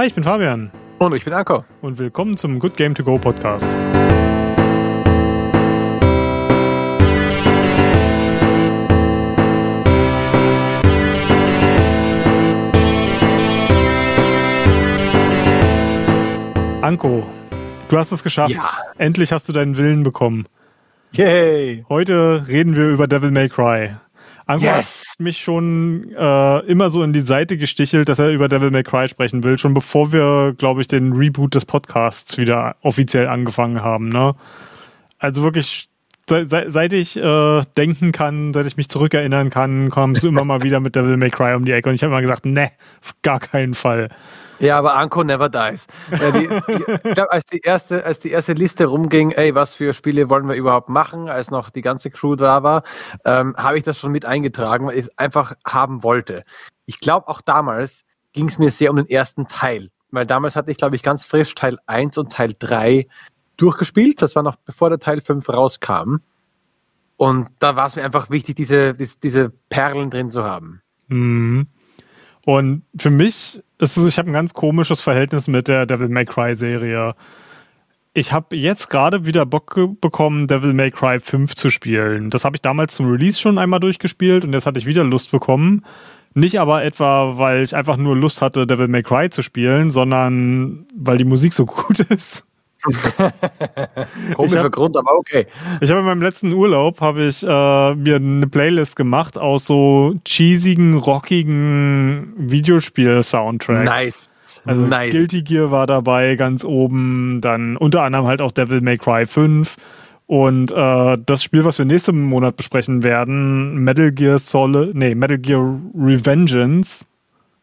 Hi, ich bin Fabian. Und ich bin Anko. Und willkommen zum Good Game To Go Podcast. Anko, du hast es geschafft. Ja. Endlich hast du deinen Willen bekommen. Yay! Heute reden wir über Devil May Cry. Anko Yes. hat mich schon äh, immer so in die Seite gestichelt, dass er über Devil May Cry sprechen will, schon bevor wir, glaube ich, den Reboot des Podcasts wieder offiziell angefangen haben. Ne? Also wirklich, se se seit ich äh, denken kann, seit ich mich zurückerinnern kann, kommst du immer mal wieder mit Devil May Cry um die Ecke. Und ich habe immer gesagt, ne, auf gar keinen Fall. Ja, aber Anko never dies. Äh, die, ich glaube, als die erste, als die erste Liste rumging, ey, was für Spiele wollen wir überhaupt machen, als noch die ganze Crew da war, ähm, habe ich das schon mit eingetragen, weil ich es einfach haben wollte. Ich glaube, auch damals ging es mir sehr um den ersten Teil, weil damals hatte ich, glaube ich, ganz frisch Teil 1 und Teil 3 durchgespielt. Das war noch bevor der Teil 5 rauskam. Und da war es mir einfach wichtig, diese, diese, diese Perlen drin zu haben. Mhm. Und für mich ist es, ich habe ein ganz komisches Verhältnis mit der Devil May Cry Serie. Ich habe jetzt gerade wieder Bock bekommen, Devil May Cry 5 zu spielen. Das habe ich damals zum Release schon einmal durchgespielt und jetzt hatte ich wieder Lust bekommen. Nicht aber etwa, weil ich einfach nur Lust hatte, Devil May Cry zu spielen, sondern weil die Musik so gut ist. Komischer hab- Grund, aber okay. Ich habe in meinem letzten Urlaub habe ich äh, mir eine Playlist gemacht aus so cheesigen, rockigen Videospiel-Soundtracks. Nice. Also nice. Guilty Gear war dabei ganz oben, dann unter anderem halt auch Devil May Cry 5 und äh, das Spiel, was wir nächsten Monat besprechen werden, Metal Gear Solid, nee, Metal Gear Revengeance.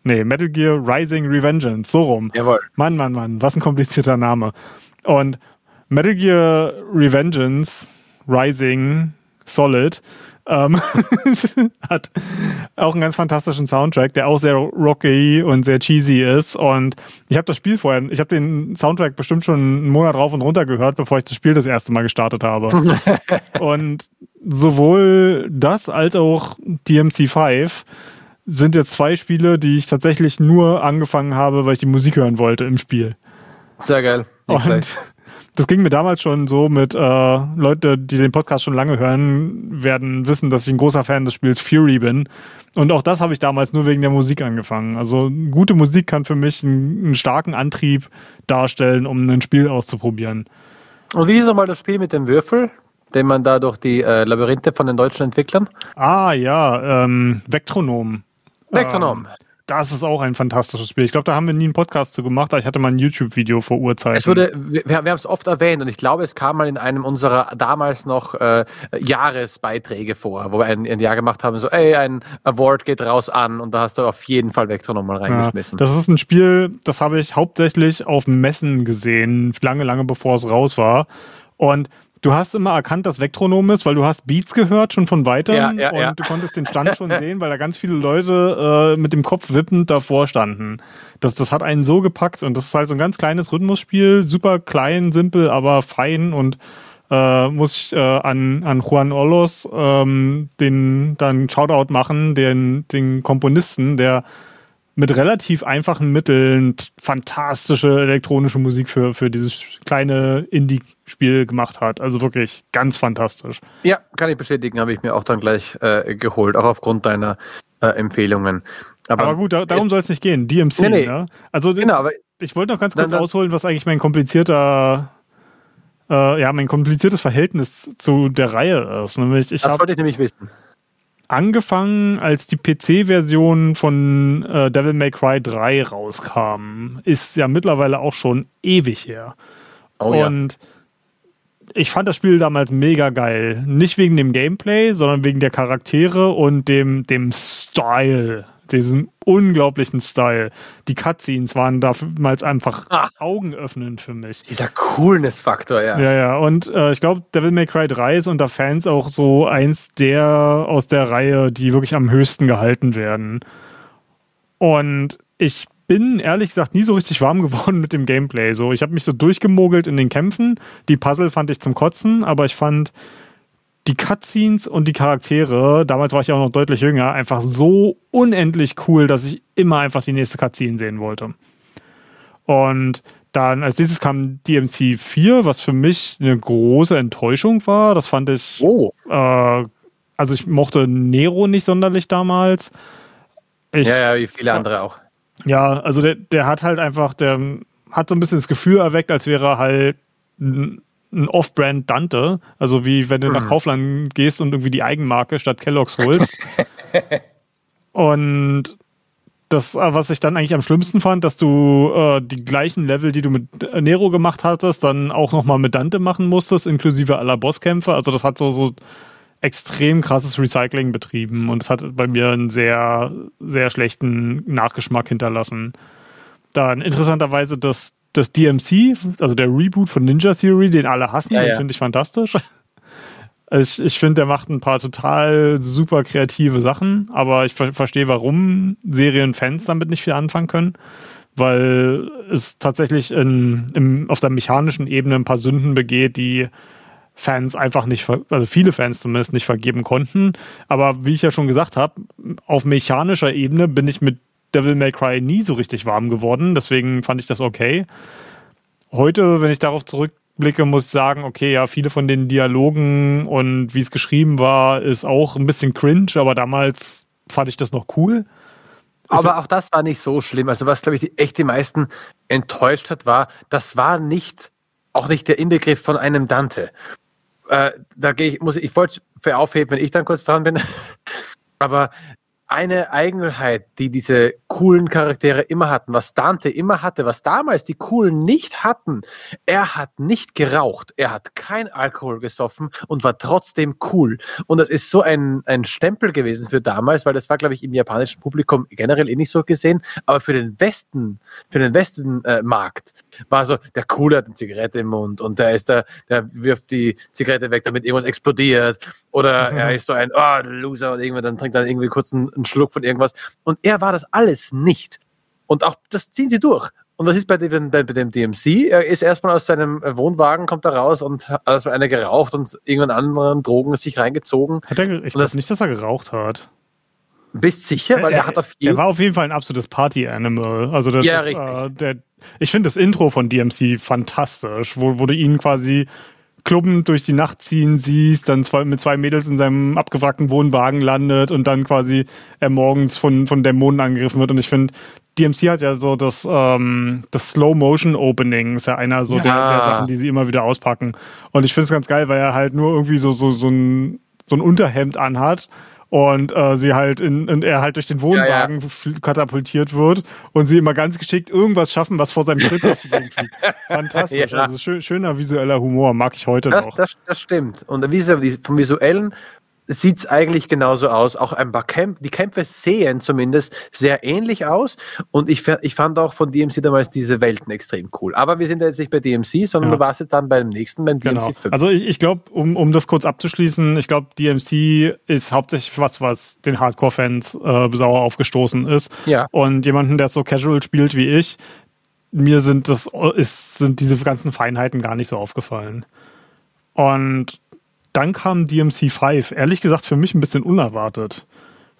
Nee, Metal Gear Rising Revengeance, so rum. Jawohl. Mann, Mann, Mann, was ein komplizierter Name. Und Metal Gear Revengeance Rising Solid ähm, hat auch einen ganz fantastischen Soundtrack, der auch sehr rocky und sehr cheesy ist. Und ich habe das Spiel vorher, ich habe den Soundtrack bestimmt schon einen Monat rauf und runter gehört, bevor ich das Spiel das erste Mal gestartet habe. und sowohl das als auch DMC5 sind jetzt zwei Spiele, die ich tatsächlich nur angefangen habe, weil ich die Musik hören wollte im Spiel. Sehr geil. Und das ging mir damals schon so mit äh, Leute, die den Podcast schon lange hören, werden wissen, dass ich ein großer Fan des Spiels Fury bin. Und auch das habe ich damals nur wegen der Musik angefangen. Also gute Musik kann für mich einen, einen starken Antrieb darstellen, um ein Spiel auszuprobieren. Und wie hieß nochmal das Spiel mit dem Würfel, den man da durch die äh, Labyrinthe von den deutschen Entwicklern? Ah ja, ähm, Vectronom. Vectronom. Ähm, das ist auch ein fantastisches Spiel. Ich glaube, da haben wir nie einen Podcast zu gemacht, aber ich hatte mal ein YouTube-Video vor Urzeiten. Es wurde, wir, wir haben es oft erwähnt und ich glaube, es kam mal in einem unserer damals noch äh, Jahresbeiträge vor, wo wir ein, ein Jahr gemacht haben, so, ey, ein Award geht raus an und da hast du auf jeden Fall Vectronom mal Ja, reingeschmissen. das ist ein Spiel, das habe ich hauptsächlich auf Messen gesehen, lange, lange bevor es raus war. Und du hast immer erkannt, dass Vectronom ist, weil du hast Beats gehört schon von weitem Ja, ja, und ja. du konntest den Stand schon sehen, weil da ganz viele Leute äh, mit dem Kopf wippend davor standen. Das, das hat einen so gepackt und das ist halt so ein ganz kleines Rhythmusspiel, super klein, simpel, aber fein und äh, muss ich äh, an, an Juan Olos ähm, den dann Shoutout machen, den, den Komponisten, der mit relativ einfachen Mitteln fantastische elektronische Musik für, für dieses kleine Indie-Spiel gemacht hat. Also wirklich ganz fantastisch. Ja, kann ich bestätigen, habe ich mir auch dann gleich äh, geholt, auch aufgrund deiner äh, Empfehlungen. Aber, gut, da, darum soll es nicht gehen. DMC, Nee, nee. ne? Also Genau, aber ich wollte noch ganz kurz Dann- ausholen, was eigentlich mein komplizierter, äh, ja, mein kompliziertes Verhältnis zu der Reihe ist. Nämlich, ich das habe wollte ich nämlich wissen. Angefangen, als die PC-Version von äh, Devil May Cry 3 rauskam. Ist ja mittlerweile auch schon ewig her. Oh ja. Und ich fand das Spiel damals mega geil. Nicht wegen dem Gameplay, sondern wegen der Charaktere und dem, dem Style. Diesem unglaublichen Style. Die Cutscenes waren damals einfach Ah. augenöffnend für mich. Dieser Coolness-Faktor, ja. Ja, ja, und äh, ich glaube, Devil May Cry 3 ist unter Fans auch so eins der aus der Reihe, die wirklich am höchsten gehalten werden. Und ich bin ehrlich gesagt nie so richtig warm geworden mit dem Gameplay. So, ich habe mich so durchgemogelt in den Kämpfen. Die Puzzle fand ich zum Kotzen, aber ich fand die Cutscenes und die Charaktere, damals war ich auch noch deutlich jünger, einfach so unendlich cool, dass ich immer einfach die nächste Cutscene sehen wollte. Und dann als nächstes kam DMC 4, was für mich eine große Enttäuschung war. Das fand ich. Oh. Äh, also ich mochte Nero nicht sonderlich damals. Ich, ja, ja, wie viele andere auch. Ja, also der, der hat halt einfach, der hat so ein bisschen das Gefühl erweckt, als wäre er halt ein, ein Off-Brand Dante. Also wie wenn du mhm. nach Kaufland gehst und irgendwie die Eigenmarke statt Kelloggs holst. und das, äh, was ich dann eigentlich am schlimmsten fand, dass du äh, die gleichen Level, die du mit Nero gemacht hattest, dann auch nochmal mit Dante machen musstest, inklusive aller Bosskämpfe. Also das hat so, so extrem krasses Recycling betrieben und es hat bei mir einen sehr, sehr schlechten Nachgeschmack hinterlassen. Dann interessanterweise das, das DMC, also der Reboot von Ninja Theory, den alle hassen, ja, den ja. finde ich fantastisch. Ich, ich finde, der macht ein paar total super kreative Sachen, aber ich ver verstehe, warum Serienfans damit nicht viel anfangen können, weil es tatsächlich in, im, auf der mechanischen Ebene ein paar Sünden begeht, die Fans einfach nicht, also viele Fans zumindest nicht vergeben konnten. Aber wie ich ja schon gesagt habe, auf mechanischer Ebene bin ich mit Devil May Cry nie so richtig warm geworden, deswegen fand ich das okay. Heute, wenn ich darauf zurück zurückblicke, muss ich sagen, okay, ja, viele von den Dialogen und wie es geschrieben war, ist auch ein bisschen cringe, aber damals fand ich das noch cool. Aber auch das war nicht so schlimm. Also was, glaube ich, die, echt die meisten enttäuscht hat, war, das war nicht, auch nicht der Inbegriff von einem Dante. Äh, da gehe ich, muss ich, ich wollte für aufheben, wenn ich dann kurz dran bin. Aber eine Eigenheit, die diese coolen Charaktere immer hatten, was Dante immer hatte, was damals die coolen nicht hatten. Er hat nicht geraucht, er hat kein Alkohol gesoffen und war trotzdem cool. Und das ist so ein, ein Stempel gewesen für damals, weil das war, glaube ich, im japanischen Publikum generell eh nicht so gesehen, aber für den Westen, für den Westenmarkt äh, war so, der Coole hat eine Zigarette im Mund und der ist da, der wirft die Zigarette weg, damit irgendwas explodiert. Oder mhm. er ist so ein, oh, Loser und irgendwann dann trinkt er irgendwie kurz einen einen Schluck von irgendwas. Und er war das alles nicht. Und auch das ziehen sie durch. Und was ist bei dem, bei dem DMC? Er ist erstmal aus seinem Wohnwagen, kommt da raus und hat also einer geraucht und irgendwann anderen Drogen sich reingezogen. Hat er, ich glaube nicht, dass er geraucht hat. Bist sicher? Weil er, er, hat auf jeden Er war auf jeden Fall ein absolutes Party-Animal. Also das ja, ist. Äh, der, ich finde das Intro von DMC fantastisch, wo, wo du ihn quasi klubbend durch die Nacht ziehen siehst, dann zwei, mit zwei Mädels in seinem abgewrackten Wohnwagen landet und dann quasi er morgens von, von Dämonen angegriffen wird. Und ich finde, DMC hat ja so das, ähm, das Slow-Motion-Opening, ist ja einer so ja. Der, der Sachen, die sie immer wieder auspacken. Und ich finde es ganz geil, weil er halt nur irgendwie so, so, so, ein, so ein Unterhemd anhat und äh, sie halt in, und er halt durch den Wohnwagen ja, ja. katapultiert wird und sie immer ganz geschickt irgendwas schaffen, was vor seinem Schritt auf die Gegend fliegt. Fantastisch. Ja. Also schön, schöner visueller Humor, mag ich heute das, noch. Das, das stimmt. Und vom visuellen sieht es eigentlich genauso aus. Auch ein paar Kämpfe, die Kämpfe sehen zumindest sehr ähnlich aus. Und ich, ich fand auch von DMC damals diese Welten extrem cool. Aber wir sind ja jetzt nicht bei DMC, sondern ja. du warst jetzt dann beim nächsten, beim DMC genau. 5. Also ich, ich glaube, um, um das kurz abzuschließen, ich glaube, DMC ist hauptsächlich was, was den Hardcore-Fans äh, sauer aufgestoßen ist. Ja. Und jemanden, der so casual spielt wie ich, mir sind das ist, sind diese ganzen Feinheiten gar nicht so aufgefallen. Und dann kam DMC 5. Ehrlich gesagt für mich ein bisschen unerwartet,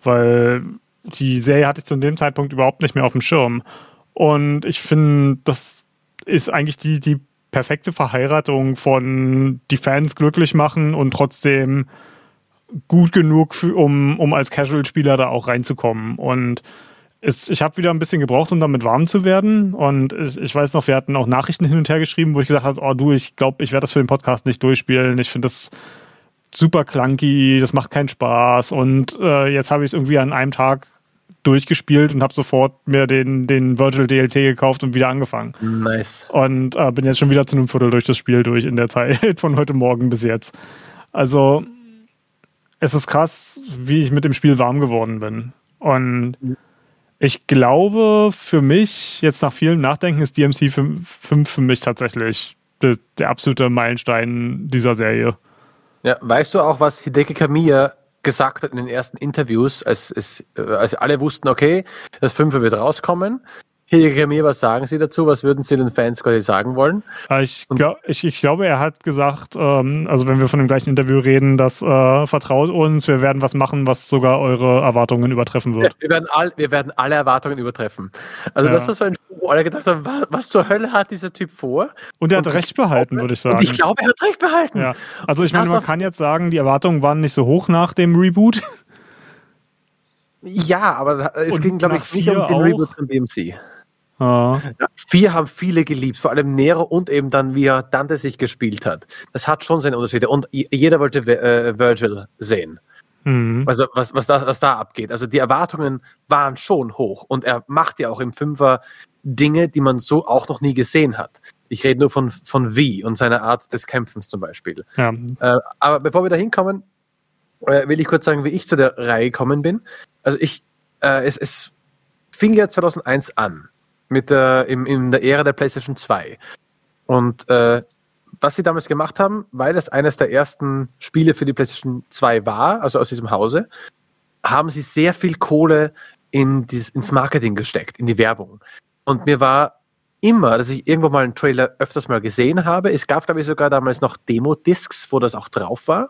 weil die Serie hatte ich zu dem Zeitpunkt überhaupt nicht mehr auf dem Schirm. Und ich finde, das ist eigentlich die, die perfekte Verheiratung von die Fans glücklich machen und trotzdem gut genug, um, um als Casual-Spieler da auch reinzukommen. Und es, ich habe wieder ein bisschen gebraucht, um damit warm zu werden. Und ich, ich, weiß noch, wir hatten auch Nachrichten hin und her geschrieben, wo ich gesagt habe, oh du, ich glaube, ich werde das für den Podcast nicht durchspielen. Ich finde das super clunky, das macht keinen Spaß. Und äh, jetzt habe ich es irgendwie an einem Tag durchgespielt und habe sofort mir den, den Virtual DLC gekauft und wieder angefangen. Nice. Und äh, bin jetzt schon wieder zu einem Viertel durch das Spiel durch in der Zeit von heute Morgen bis jetzt. Also es ist krass, wie ich mit dem Spiel warm geworden bin. Und ich glaube, für mich, jetzt nach vielem Nachdenken, ist DMC 5 für mich tatsächlich der, der absolute Meilenstein dieser Serie. Ja, weißt du auch, was Hideki Kamiya gesagt hat in den ersten Interviews, als, es, äh, als alle wussten, okay, das Fünfe wird rauskommen. Hidegami, was sagen Sie dazu? Was würden Sie den Fans quasi sagen wollen? Ich, glaub, ich, ich glaube, er hat gesagt, ähm, also wenn wir von dem gleichen Interview reden, dass äh, vertraut uns, wir werden was machen, was sogar eure Erwartungen übertreffen wird. Ja, wir, werden all, wir werden alle Erwartungen übertreffen. Also ja. das ist so ein Spiel, wo alle gedacht haben, was, was, zur Hölle hat dieser Typ vor? Und er hat und recht behalten, würde ich sagen. Und ich glaube, er hat recht behalten. Ja. Also ich meine, man kann jetzt sagen, die Erwartungen waren nicht so hoch nach dem Reboot. Ja, aber es und ging, glaube ich, nicht um den auch. Reboot von DMC. Ah. vier haben viele geliebt, vor allem Nero und eben dann, wie er Dante sich gespielt hat. Das hat schon seine Unterschiede. Und jeder wollte äh, Virgil sehen. Mhm. Also was, was, da, was da abgeht. Also die Erwartungen waren schon hoch. Und er macht ja auch im Fünfer Dinge, die man so auch noch nie gesehen hat. Ich rede nur von, von V und seiner Art des Kämpfens zum Beispiel. Ja. Äh, aber bevor wir da hinkommen, äh, will ich kurz sagen, wie ich zu der Reihe gekommen bin. Also ich, es, es fing ja 2001 an mit der, im, in der Ära der PlayStation 2. Und äh, was sie damals gemacht haben, weil es eines der ersten Spiele für die PlayStation 2 war, also aus diesem Hause, haben sie sehr viel Kohle in dieses, ins Marketing gesteckt, in die Werbung. Und mir war immer, dass ich irgendwo mal einen Trailer öfters mal gesehen habe. Es gab, glaube ich, sogar damals noch Demo-Discs, wo das auch drauf war.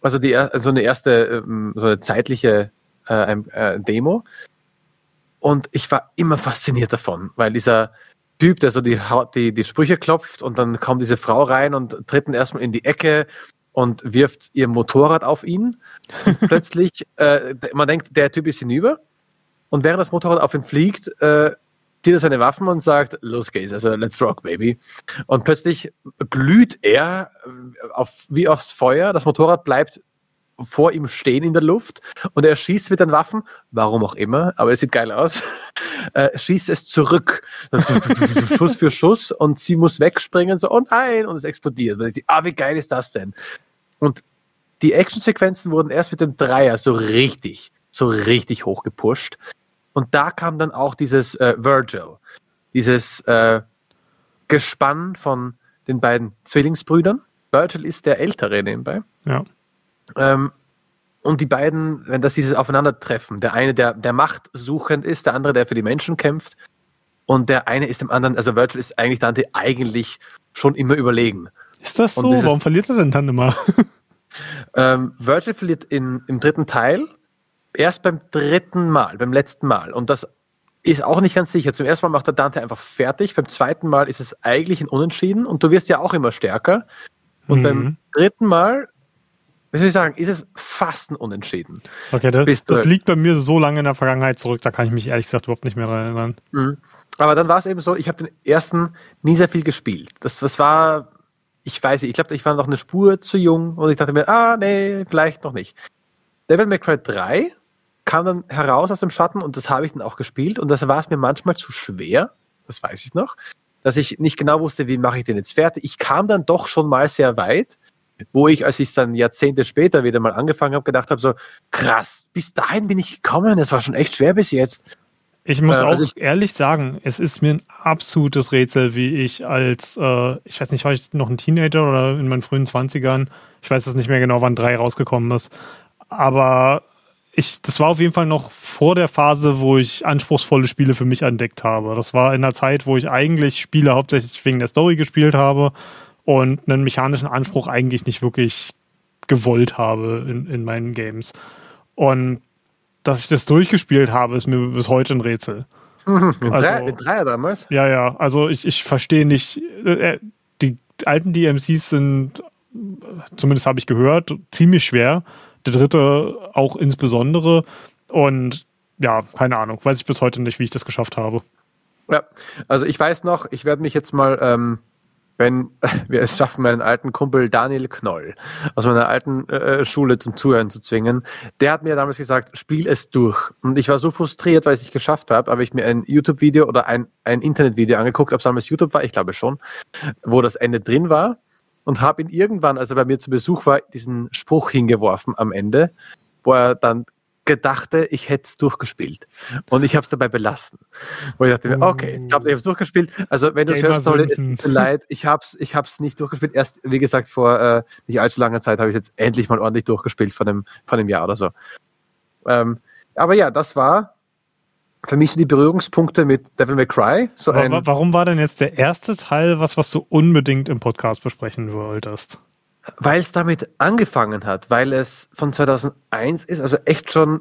Also die, so eine erste, ähm, so eine zeitliche äh, äh, Demo. Und ich war immer fasziniert davon, weil dieser Typ, der so die, die, die Sprüche klopft und dann kommt diese Frau rein und tritt ihn erstmal in die Ecke und wirft ihr Motorrad auf ihn. Plötzlich, äh, man denkt, der Typ ist hinüber. Und während das Motorrad auf ihn fliegt, äh, zieht er seine Waffen und sagt, los geht's, also let's rock, baby. Und plötzlich glüht er äh, auf, wie aufs Feuer. Das Motorrad bleibt vor ihm stehen in der Luft und er schießt mit den Waffen, warum auch immer, aber es sieht geil aus, äh, schießt es zurück. Schuss für Schuss und sie muss wegspringen, so, oh nein, und es explodiert. Und sie, ah, wie geil ist das denn? Und die Actionsequenzen wurden erst mit dem Dreier so richtig, so richtig hoch gepusht. Und da kam dann auch dieses äh, Virgil, dieses äh, Gespann von den beiden Zwillingsbrüdern. Virgil ist der Ältere nebenbei. Ja. Ähm, und die beiden, wenn das dieses Aufeinandertreffen, der eine, der, der machtsuchend ist, der andere, der für die Menschen kämpft, und der eine ist dem anderen, also Virgil ist eigentlich Dante eigentlich schon immer überlegen. Ist das so? Dieses, Warum verliert er denn dann immer? ähm, Virgil verliert in, im dritten Teil erst beim dritten Mal, beim letzten Mal. Und das ist auch nicht ganz sicher. Zum ersten Mal macht der Dante einfach fertig. Beim zweiten Mal ist es eigentlich ein Unentschieden und du wirst ja auch immer stärker. Und mhm. beim dritten Mal wie soll ich sagen, ist es fast ein Unentschieden. Okay, das, das liegt bei mir so lange in der Vergangenheit zurück, da kann ich mich ehrlich gesagt überhaupt nicht mehr erinnern. Mhm. Aber dann war es eben so, ich habe den ersten nie sehr viel gespielt. Das, das war, ich weiß nicht, ich glaube, ich war noch eine Spur zu jung und ich dachte mir, ah, nee, vielleicht noch nicht. Devil May Cry 3 kam dann heraus aus dem Schatten und das habe ich dann auch gespielt und das war es mir manchmal zu schwer, das weiß ich noch, dass ich nicht genau wusste, wie mache ich den jetzt fertig. Ich kam dann doch schon mal sehr weit wo ich, als ich es dann Jahrzehnte später wieder mal angefangen habe, gedacht habe, so krass, bis dahin bin ich gekommen, das war schon echt schwer bis jetzt. Ich muss äh, also auch ich, ehrlich sagen, es ist mir ein absolutes Rätsel, wie ich als, äh, ich weiß nicht, war ich noch ein Teenager oder in meinen frühen Zwanzigern, ich weiß es nicht mehr genau, wann drei rausgekommen ist, aber ich, das war auf jeden Fall noch vor der Phase, wo ich anspruchsvolle Spiele für mich entdeckt habe. Das war in der Zeit, wo ich eigentlich Spiele hauptsächlich wegen der Story gespielt habe und einen mechanischen Anspruch eigentlich nicht wirklich gewollt habe in, in meinen Games. Und dass ich das durchgespielt habe, ist mir bis heute ein Rätsel. mit, also, drei, mit Dreier damals? Ja, ja. Also ich, ich verstehe nicht. Äh, die alten DMCs sind, zumindest habe ich gehört, ziemlich schwer. Der dritte auch insbesondere. Und ja, keine Ahnung. Weiß ich bis heute nicht, wie ich das geschafft habe. Ja, also ich weiß noch, ich werde mich jetzt mal ähm, wenn wir es schaffen, meinen alten Kumpel Daniel Knoll aus meiner alten äh, Schule zum Zuhören zu zwingen, der hat mir damals gesagt, spiel es durch. Und ich war so frustriert, weil ich es nicht geschafft habe, habe ich mir ein YouTube-Video oder ein, ein Internet-Video angeguckt, ob es damals YouTube war, ich glaube schon, wo das Ende drin war und habe ihn irgendwann, als er bei mir zu Besuch war, diesen Spruch hingeworfen am Ende, wo er dann gedachte, ich hätte es durchgespielt. Und ich habe es dabei belassen. Wo ich dachte mir, okay, ich glaube, ich habe es durchgespielt. Also wenn du es hörst, es leid, ich habe es ich hab's nicht durchgespielt. Erst, wie gesagt, vor äh, nicht allzu langer Zeit habe ich jetzt endlich mal ordentlich durchgespielt von einem, von einem Jahr oder so. Ähm, aber ja, das war für mich sind die Berührungspunkte mit Devil May Cry. So warum war denn jetzt der erste Teil was, was du unbedingt im Podcast besprechen wolltest? Weil es damit angefangen hat, weil es von 2001 ist, also echt schon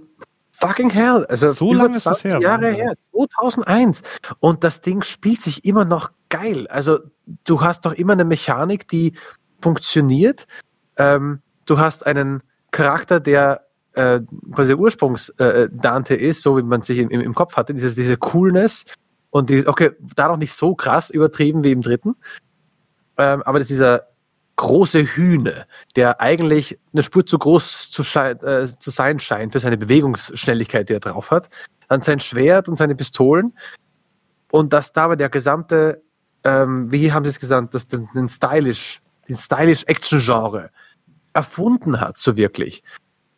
fucking hell. Also so lange ist das her. Jahre her, 2001. Und das Ding spielt sich immer noch geil. Also du hast doch immer eine Mechanik, die funktioniert. Ähm, du hast einen Charakter, der äh, quasi Ursprungs-Dante äh, ist, so wie man sich im, im Kopf hatte, diese, diese Coolness und die, okay, da noch nicht so krass übertrieben wie im dritten, ähm, aber das ist dieser große Hühne, der eigentlich eine Spur zu groß zu, äh, zu sein scheint für seine Bewegungsschnelligkeit, die er drauf hat, dann sein Schwert und seine Pistolen und dass dabei der gesamte, ähm, wie haben sie es gesagt, das, den, den stylish, den stylish Action-Genre erfunden hat, so wirklich.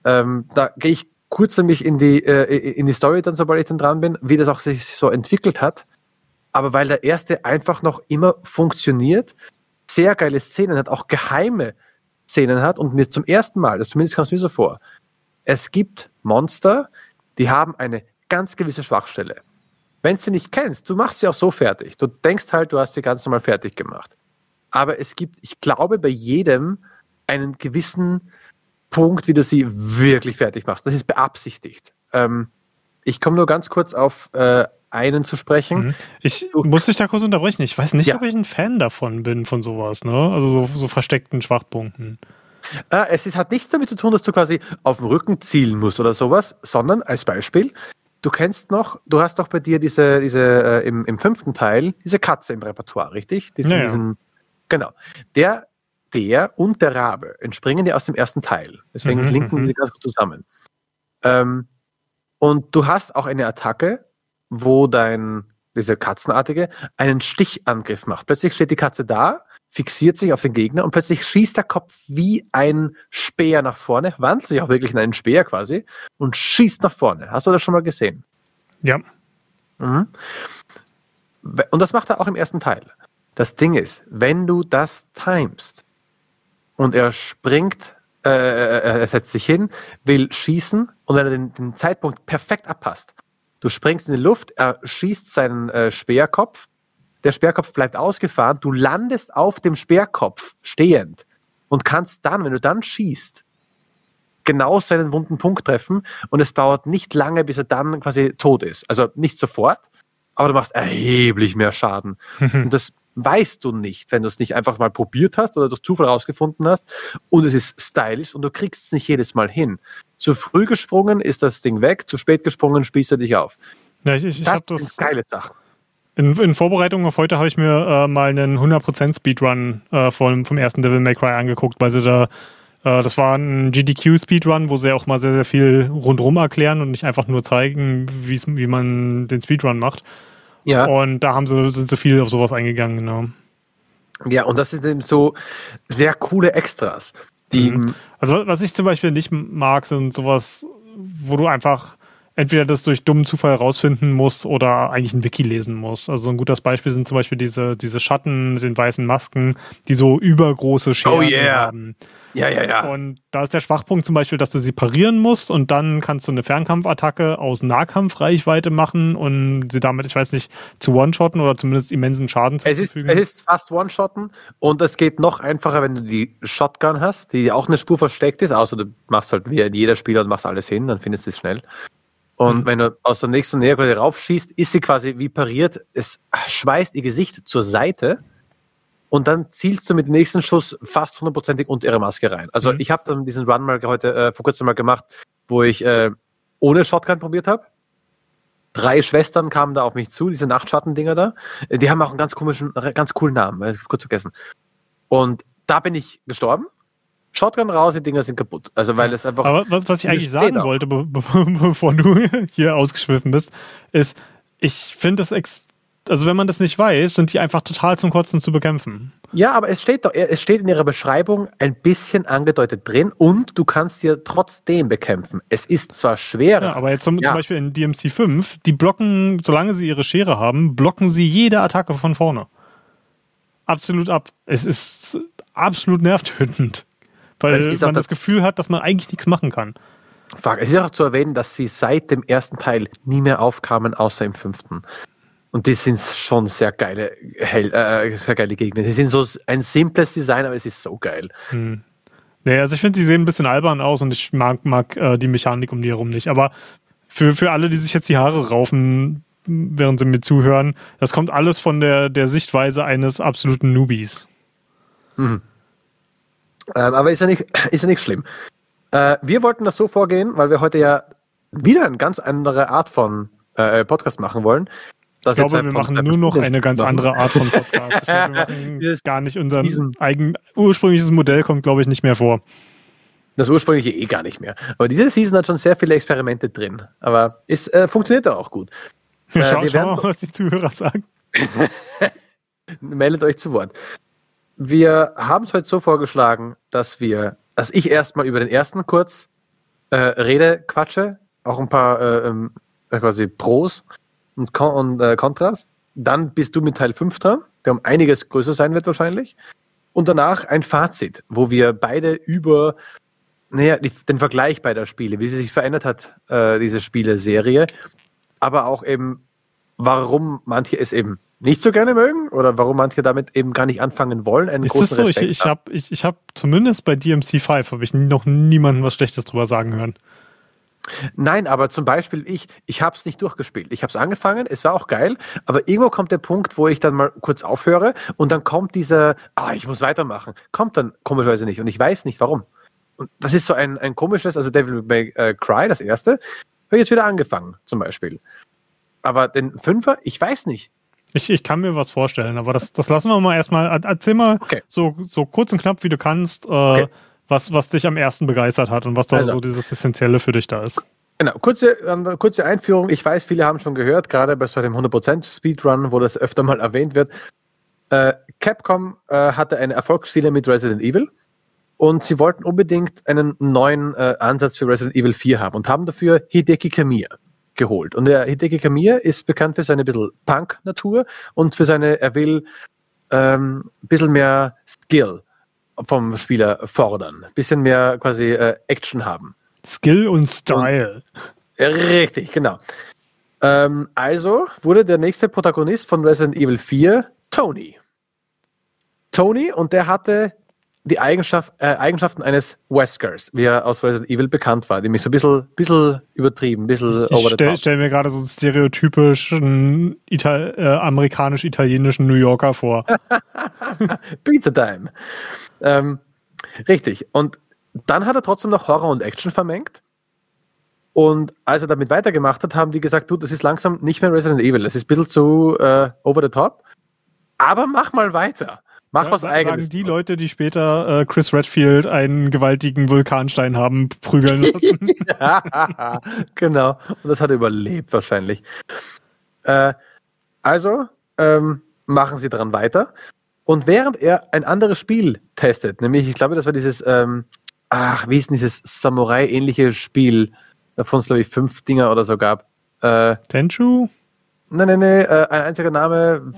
Ähm, da gehe ich kurz nämlich in die, äh, in die Story dann, sobald ich dann dran bin, wie das auch sich so entwickelt hat. Aber weil der erste einfach noch immer funktioniert, sehr geile Szenen hat, auch geheime Szenen hat und mir zum ersten Mal, das zumindest kam es mir so vor, es gibt Monster, die haben eine ganz gewisse Schwachstelle. Wenn du sie nicht kennst, du machst sie auch so fertig. Du denkst halt, du hast sie ganz normal fertig gemacht. Aber es gibt, ich glaube, bei jedem einen gewissen Punkt, wie du sie wirklich fertig machst. Das ist beabsichtigt. Ähm, ich komme nur ganz kurz auf äh, einen zu sprechen. Mhm. Ich muss dich da kurz unterbrechen. Ich weiß nicht, ja. ob ich ein Fan davon bin, von sowas, ne? Also so, so versteckten Schwachpunkten. Äh, es ist, hat nichts damit zu tun, dass du quasi auf dem Rücken zielen musst oder sowas, sondern als Beispiel, du kennst noch, du hast doch bei dir diese, diese äh, im, im fünften Teil, diese Katze im Repertoire, richtig? Diesen, naja. diesen, genau. Der der und der Rabe entspringen ja aus dem ersten Teil. Deswegen mhm, linken mhm. sie ganz gut zusammen. Ähm, und du hast auch eine Attacke, wo dein, diese Katzenartige, einen Stichangriff macht. Plötzlich steht die Katze da, fixiert sich auf den Gegner und plötzlich schießt der Kopf wie ein Speer nach vorne, wandelt sich auch wirklich in einen Speer quasi und schießt nach vorne. Hast du das schon mal gesehen? Ja. Mhm. Und das macht er auch im ersten Teil. Das Ding ist, wenn du das timest, und er springt, äh, er setzt sich hin, will schießen und wenn er den, den, Zeitpunkt perfekt abpasst, du springst in die Luft, er schießt seinen äh, Speerkopf, der Speerkopf bleibt ausgefahren, du landest auf dem Speerkopf stehend und kannst dann, wenn du dann schießt, genau seinen wunden Punkt treffen und es dauert nicht lange, bis er dann quasi tot ist. Also nicht sofort, aber du machst erheblich mehr Schaden. und das weißt du nicht, wenn du es nicht einfach mal probiert hast oder durch Zufall rausgefunden hast und es ist stylisch und du kriegst es nicht jedes Mal hin. Zu früh gesprungen ist das Ding weg, zu spät gesprungen spießt er dich auf. Ja, ich, ich, das, das sind geile Sachen. In, in, Vorbereitung auf heute habe ich mir äh, mal einen 100% Speedrun äh, vom, vom ersten Devil May Cry angeguckt, weil sie da äh, das war ein GDQ-Speedrun, wo sie auch mal sehr, sehr viel rundherum erklären und nicht einfach nur zeigen, wie man den Speedrun macht. Ja. Und da haben sie, sind sie viel auf sowas eingegangen, genau. Ja, und das sind eben so sehr coole Extras. Die mhm. Also was ich zum Beispiel nicht mag, sind sowas, wo du einfach entweder das durch dummen Zufall rausfinden musst oder eigentlich ein Wiki lesen musst. Also ein gutes Beispiel sind zum Beispiel diese, diese Schatten mit den weißen Masken, die so übergroße Scheren oh yeah. haben. Ja, ja, ja. Und da ist der Schwachpunkt zum Beispiel, dass du sie parieren musst und dann kannst du eine Fernkampfattacke aus Nahkampfreichweite machen und sie damit, ich weiß nicht, zu One-Shotten oder zumindest immensen Schaden zu es ist, es ist fast One-Shotten und es geht noch einfacher, wenn du die Shotgun hast, die auch eine Spur versteckt ist, außer du machst halt wie jeder Spieler und machst alles hin, dann findest du es schnell. Und mhm. wenn du aus der nächsten Nähe quasi raufschießt, ist sie quasi wie pariert, es schweißt ihr Gesicht zur Seite und dann zielst du mit dem nächsten Schuss fast hundertprozentig unter ihre Maske rein. Also mhm. ich habe dann diesen Run mal heute äh, vor kurzem mal gemacht, wo ich äh, ohne Shotgun probiert habe. Drei Schwestern kamen da auf mich zu, diese Nachtschatten-Dinger da. Die haben auch einen ganz komischen, ganz coolen Namen, ich kurz vergessen. Und da bin ich gestorben. Shotgun raus, die Dinger sind kaputt. Also weil es einfach. Aber was, was ich eigentlich sagen wollte, be be bevor du hier ausgeschwiffen bist, ist, ich finde es extrem also wenn man das nicht weiß, sind die einfach total zum Kotzen zu bekämpfen. Ja, aber es steht doch, es steht in ihrer Beschreibung ein bisschen angedeutet drin und du kannst sie trotzdem bekämpfen. Es ist zwar schwerer. Ja, aber jetzt zum, ja. zum Beispiel in DMC 5, die blocken, solange sie ihre Schere haben, blocken sie jede Attacke von vorne. Absolut ab. Es ist absolut nervtötend. Weil man das Gefühl hat, dass man eigentlich nichts machen kann. fuck, es ist auch zu erwähnen, dass sie seit dem ersten Teil nie mehr aufkamen, außer im fünften. Und die sind schon sehr geile, hell, äh, sehr geile Gegner. Die sind so ein simples Design, aber es ist so geil. Hm. Nee, also ich finde, die sehen ein bisschen albern aus und ich mag, mag äh, die Mechanik um die herum nicht. Aber für, für alle, die sich jetzt die Haare raufen, während sie mir zuhören, das kommt alles von der, der Sichtweise eines absoluten Newbies. Mhm. Ähm, aber ist ja nicht, ist ja nicht schlimm. Äh, wir wollten das so vorgehen, weil wir heute ja wieder eine ganz andere Art von äh, Podcast machen wollen. Ich glaube, wir machen nur noch eine ganz andere Art von Podcast. Glaube, wir machen gar nicht unser eigen ursprüngliches Modell kommt, glaube ich, nicht mehr vor. Das ursprüngliche eh gar nicht mehr. Aber diese Season hat schon sehr viele Experimente drin. Aber es äh, funktioniert auch gut. Ja, schau, äh, schau mal, was die Zuhörer sagen. Meldet euch zu Wort. Wir haben es heute so vorgeschlagen, dass wir, dass ich erstmal über den ersten kurz äh, rede, quatsche, auch ein paar äh, ähm, äh, quasi Pros und, Kon und äh, Kontras. Dann bist du mit Teil 5 dran, der um einiges größer sein wird wahrscheinlich. Und danach ein Fazit, wo wir beide über naja, den Vergleich beider Spiele, wie sie sich verändert hat, äh, diese Spieleserie, aber auch eben, warum manche es eben nicht so gerne mögen oder warum manche damit eben gar nicht anfangen wollen. Einen ist großen das so? Respekt ich, ich habe ich, ich hab zumindest bei DMC5 habe ich noch niemandem was Schlechtes drüber sagen hören. Nein, aber zum Beispiel ich, ich habe es nicht durchgespielt. Ich habe es angefangen, es war auch geil, aber irgendwo kommt der Punkt, wo ich dann mal kurz aufhöre und dann kommt dieser, ah, ich muss weitermachen, kommt dann komischerweise nicht und ich weiß nicht warum. Und das ist so ein, ein komisches, also Devil May äh, Cry, das erste, habe ich jetzt wieder angefangen, zum Beispiel. Aber den Fünfer, ich weiß nicht. Ich, ich kann mir was vorstellen, aber das, das lassen wir mal erstmal. Erzähl mal okay. so, so kurz und knapp, wie du kannst, äh, okay. Was, was dich am ersten begeistert hat und was da also. so dieses Essentielle für dich da ist. Genau, kurze, äh, kurze Einführung. Ich weiß, viele haben schon gehört, gerade bei so einem 100% Speedrun, wo das öfter mal erwähnt wird. Äh, Capcom äh, hatte eine Erfolgsziele mit Resident Evil und sie wollten unbedingt einen neuen äh, Ansatz für Resident Evil 4 haben und haben dafür Hideki Kamiya geholt. Und der Hideki Kamiya ist bekannt für seine bisschen Punk-Natur und für seine, er will ähm, ein bisschen mehr Skill vom Spieler fordern, ein bisschen mehr quasi äh, Action haben. Skill und Style. Und, richtig, genau. Ähm, also wurde der nächste Protagonist von Resident Evil 4 Tony. Tony und der hatte die Eigenschaft, äh, Eigenschaften eines Weskers, wie er aus Resident Evil bekannt war, nämlich so ein bisschen, bisschen übertrieben, ein bisschen ich over the stell, top. Ich stelle mir gerade so einen stereotypischen Ital äh, amerikanisch-italienischen New Yorker vor. Pizza Time. Ähm, richtig. Und dann hat er trotzdem noch Horror und Action vermengt. Und als er damit weitergemacht hat, haben die gesagt, du, das ist langsam nicht mehr Resident Evil, das ist ein bisschen zu äh, over the top. Aber mach mal weiter. Mach was sagen eigenes. Sagen die Leute, die später äh, Chris Redfield einen gewaltigen Vulkanstein haben prügeln lassen. ja, genau. Und das hat er überlebt wahrscheinlich. Äh, also ähm, machen sie dran weiter. Und während er ein anderes Spiel testet, nämlich, ich glaube, das war dieses, ähm, ach, wie ist denn dieses Samurai-ähnliche Spiel, davon es, glaube ich, fünf Dinger oder so gab. Äh, Tenchu? Nein, nein, nein, äh, ein einziger Name,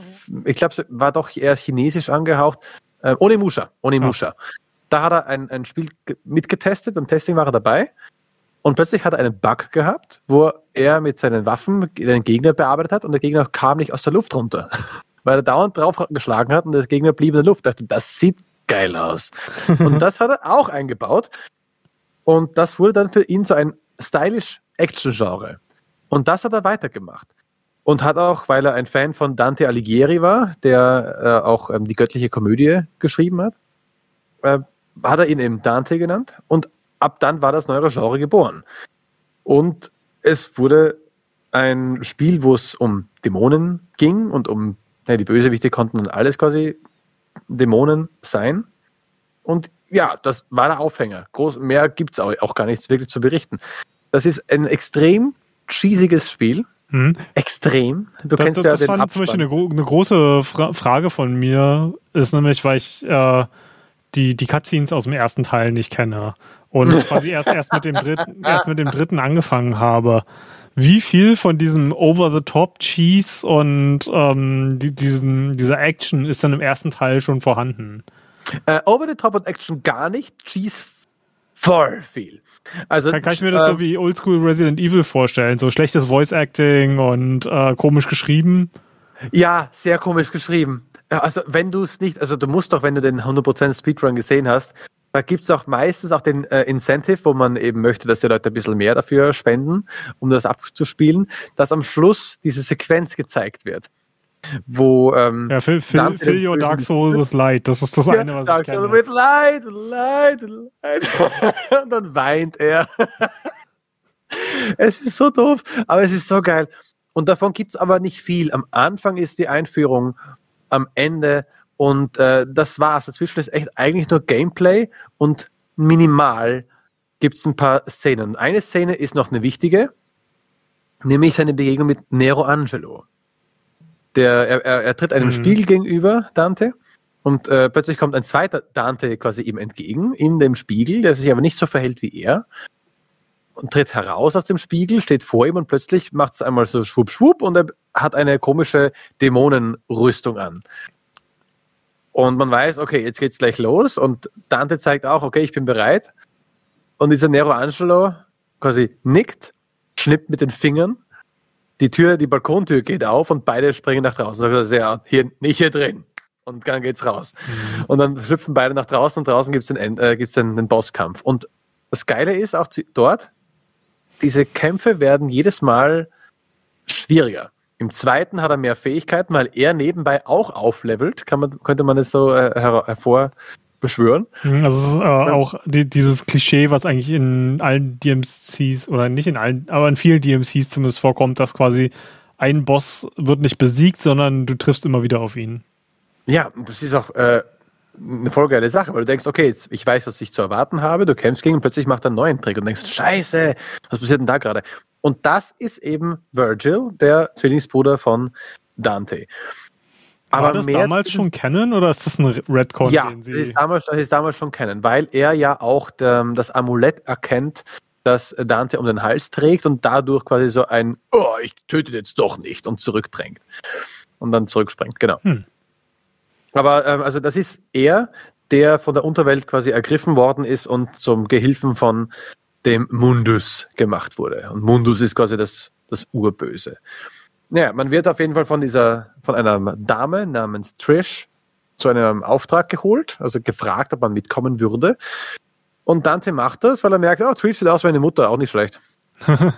ich glaube, es war doch eher chinesisch angehaucht. Äh, Onimusha, Onimusha. Ah. Da hat er ein, ein Spiel mitgetestet, beim Testing war er dabei. Und plötzlich hat er einen Bug gehabt, wo er mit seinen Waffen den Gegner bearbeitet hat und der Gegner kam nicht aus der Luft runter. Weil er dauernd drauf geschlagen hat und der Gegner blieb in der Luft. Ich dachte, das sieht geil aus. und das hat er auch eingebaut. Und das wurde dann für ihn so ein stylish Action-Genre. Und das hat er weitergemacht. Und hat auch, weil er ein Fan von Dante Alighieri war, der äh, auch ähm, die göttliche Komödie geschrieben hat, äh, hat er ihn eben Dante genannt. Und ab dann war das neue Genre geboren. Und es wurde ein Spiel, wo es um Dämonen ging und um, ja, die Bösewichte konnten dann alles quasi Dämonen sein. Und ja, das war der Aufhänger. Groß, mehr gibt es auch, auch gar nichts wirklich zu berichten. Das ist ein extrem cheesiges Spiel hm. Extrem. Du da, kennst das, ja das den war zum Beispiel eine, eine große Fra Frage von mir, ist nämlich, weil ich äh, die, die Cutscenes aus dem ersten Teil nicht kenne und quasi erst, erst, mit dem dritten, erst mit dem dritten angefangen habe. Wie viel von diesem Over-the-Top-Cheese und ähm, die, diesen, dieser Action ist dann im ersten Teil schon vorhanden? Äh, Over-the-Top und Action gar nicht. Cheese voll viel. Also, kann, kann ich mir das äh, so wie Oldschool Resident Evil vorstellen? So schlechtes Voice Acting und äh, komisch geschrieben? Ja, sehr komisch geschrieben. Also, wenn du es nicht, also du musst doch, wenn du den 100% Speedrun gesehen hast, da gibt es auch meistens auch den äh, Incentive, wo man eben möchte, dass die Leute ein bisschen mehr dafür spenden, um das abzuspielen, dass am Schluss diese Sequenz gezeigt wird. Wo, ähm, ja, fill, fill, fill your Dark Soul with Light, das ist das ja, eine, was Dark ich Soul with Light, with Light, with Light. Und dann weint er. es ist so doof, aber es ist so geil. Und davon gibt es aber nicht viel. Am Anfang ist die Einführung, am Ende und äh, das war's. Dazwischen ist echt eigentlich nur Gameplay und minimal gibt es ein paar Szenen. Eine Szene ist noch eine wichtige, nämlich seine Begegnung mit Nero Angelo. Der, er, er, er tritt einem mhm. Spiegel gegenüber, Dante, und äh, plötzlich kommt ein zweiter Dante quasi ihm entgegen, in dem Spiegel, der sich aber nicht so verhält wie er, und tritt heraus aus dem Spiegel, steht vor ihm und plötzlich macht es einmal so schwupp, schwupp und er hat eine komische Dämonenrüstung an. Und man weiß, okay, jetzt geht's gleich los und Dante zeigt auch, okay, ich bin bereit. Und dieser Nero Angelo quasi nickt, schnippt mit den Fingern, die Tür, die Balkontür geht auf und beide springen nach draußen. Sagt er, ja, hier, nicht hier drin. Und dann geht's raus. Mhm. Und dann schlüpfen beide nach draußen und draußen gibt's den, äh, gibt's den, den Bosskampf. Und das Geile ist auch zu, dort, diese Kämpfe werden jedes Mal schwieriger. Im zweiten hat er mehr Fähigkeiten, weil er nebenbei auch auflevelt, kann man, könnte man es so äh, her hervor beschwören. Mhm, also es ist äh, ja. auch die, dieses Klischee, was eigentlich in allen DMCs oder nicht in allen, aber in vielen DMCs zumindest vorkommt, dass quasi ein Boss wird nicht besiegt, sondern du triffst immer wieder auf ihn. Ja, das ist auch äh, eine voll geile Sache, weil du denkst, okay, jetzt, ich weiß, was ich zu erwarten habe, du kämpfst gegen und plötzlich macht er einen neuen Trick und denkst, scheiße, was passiert denn da gerade? Und das ist eben Virgil, der Zwillingsbruder von Dante. Aber War das damals schon kennen oder ist das ein Redcon? Ja, das ist, damals, das ist damals schon kennen, weil er ja auch der, das Amulett erkennt, das Dante um den Hals trägt und dadurch quasi so ein, oh, ich töte jetzt doch nicht und zurückdrängt. Und dann zurückspringt, genau. Hm. Aber ähm, also das ist er, der von der Unterwelt quasi ergriffen worden ist und zum Gehilfen von dem Mundus gemacht wurde. Und Mundus ist quasi das, das Urböse. Naja, man wird auf jeden Fall von dieser, von einer Dame namens Trish zu einem Auftrag geholt, also gefragt, ob man mitkommen würde. Und Dante macht das, weil er merkt, oh, Trish sieht aus wie eine Mutter, auch nicht schlecht.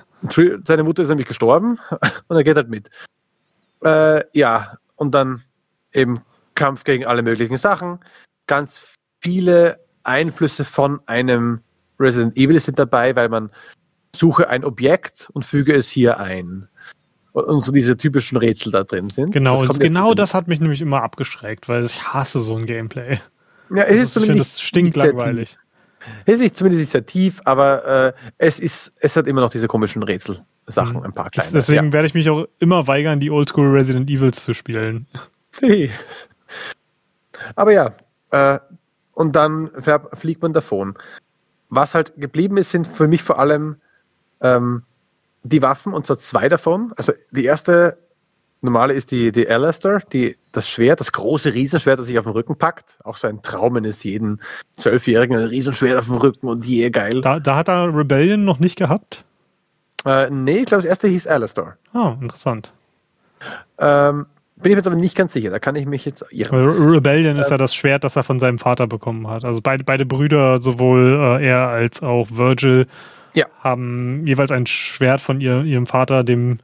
Seine Mutter ist nämlich gestorben und er geht halt mit. Äh, ja, und dann eben Kampf gegen alle möglichen Sachen. Ganz viele Einflüsse von einem Resident Evil sind dabei, weil man suche ein Objekt und füge es hier ein. Und so diese typischen Rätsel da drin sind. Genau, das genau das hat mich nämlich immer abgeschreckt, weil ich hasse so ein Gameplay. Ja, es also ist zumindest. Das stinkt langweilig. Es ist nicht zumindest sehr tief, aber äh, es ist, es hat immer noch diese komischen Rätselsachen, mhm. ein paar kleine. Deswegen ja. werde ich mich auch immer weigern, die Oldschool Resident Evils zu spielen. Aber ja, äh, und dann fliegt man davon was halt geblieben ist, sind für mich vor allem ähm, die Waffen, und zwar zwei davon. Also die erste normale ist die, die Alastair, die, das Schwert, das große Riesenschwert, das sich auf den Rücken packt. Auch so ein Traum eines jeden Zwölfjährigen, ein Riesenschwert auf dem Rücken und je geil. Da, da hat er Rebellion noch nicht gehabt? Äh, nee, ich glaube, das erste hieß Alastair. Ah, oh, interessant. Ähm, bin ich mir jetzt aber nicht ganz sicher, da kann ich mich jetzt irren. Rebellion äh, ist ja das Schwert, das er von seinem Vater bekommen hat. Also beide, beide Brüder, sowohl äh, er als auch Virgil, ja. haben jeweils ein Schwert von ihr, ihrem Vater, dem,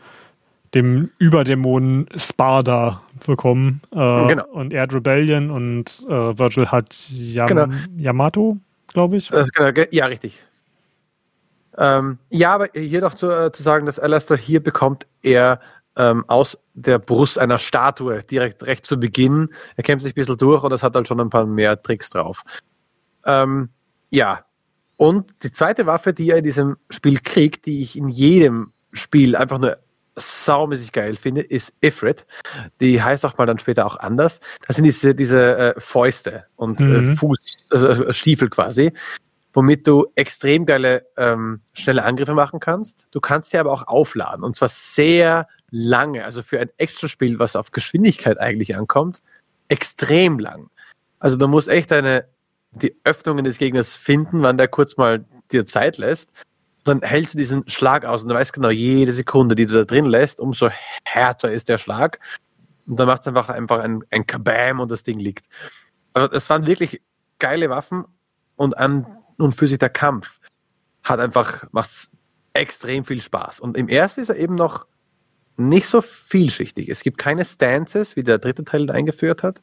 dem Überdämonen Sparda, bekommen. Äh, genau. Und er hat Rebellion und äh, Virgil hat Yam genau. Yamato, glaube ich. Genau, ja, richtig. Ähm, ja, aber hier noch zu, äh, zu sagen, dass Alastair hier bekommt er ähm, aus der Brust einer Statue direkt recht zu Beginn. Er kämpft sich ein bisschen durch und das hat halt schon ein paar mehr Tricks drauf. Ähm, ja. Und die zweite Waffe, die er in diesem Spiel kriegt, die ich in jedem Spiel einfach nur saumäßig geil finde, ist Ifrit. Die heißt auch mal dann später auch anders. Das sind diese, diese äh, Fäuste und äh, mhm. äh, Fuß, also äh, Stiefel quasi, womit du extrem geile, ähm, schnelle Angriffe machen kannst. Du kannst sie aber auch aufladen und zwar sehr lange, also für ein Actionspiel, was auf Geschwindigkeit eigentlich ankommt, extrem lang. Also du musst echt eine die Öffnungen des Gegners finden, wann der kurz mal dir Zeit lässt. Dann hältst du diesen Schlag aus und du weißt genau, jede Sekunde, die du da drin lässt, umso härter ist der Schlag. Und dann macht es einfach, einfach ein, ein Kabam und das Ding liegt. Also es waren wirklich geile Waffen und an und für sich der Kampf hat einfach, macht extrem viel Spaß. Und im ersten ist er eben noch nicht so vielschichtig. Es gibt keine Stances, wie der dritte Teil eingeführt hat,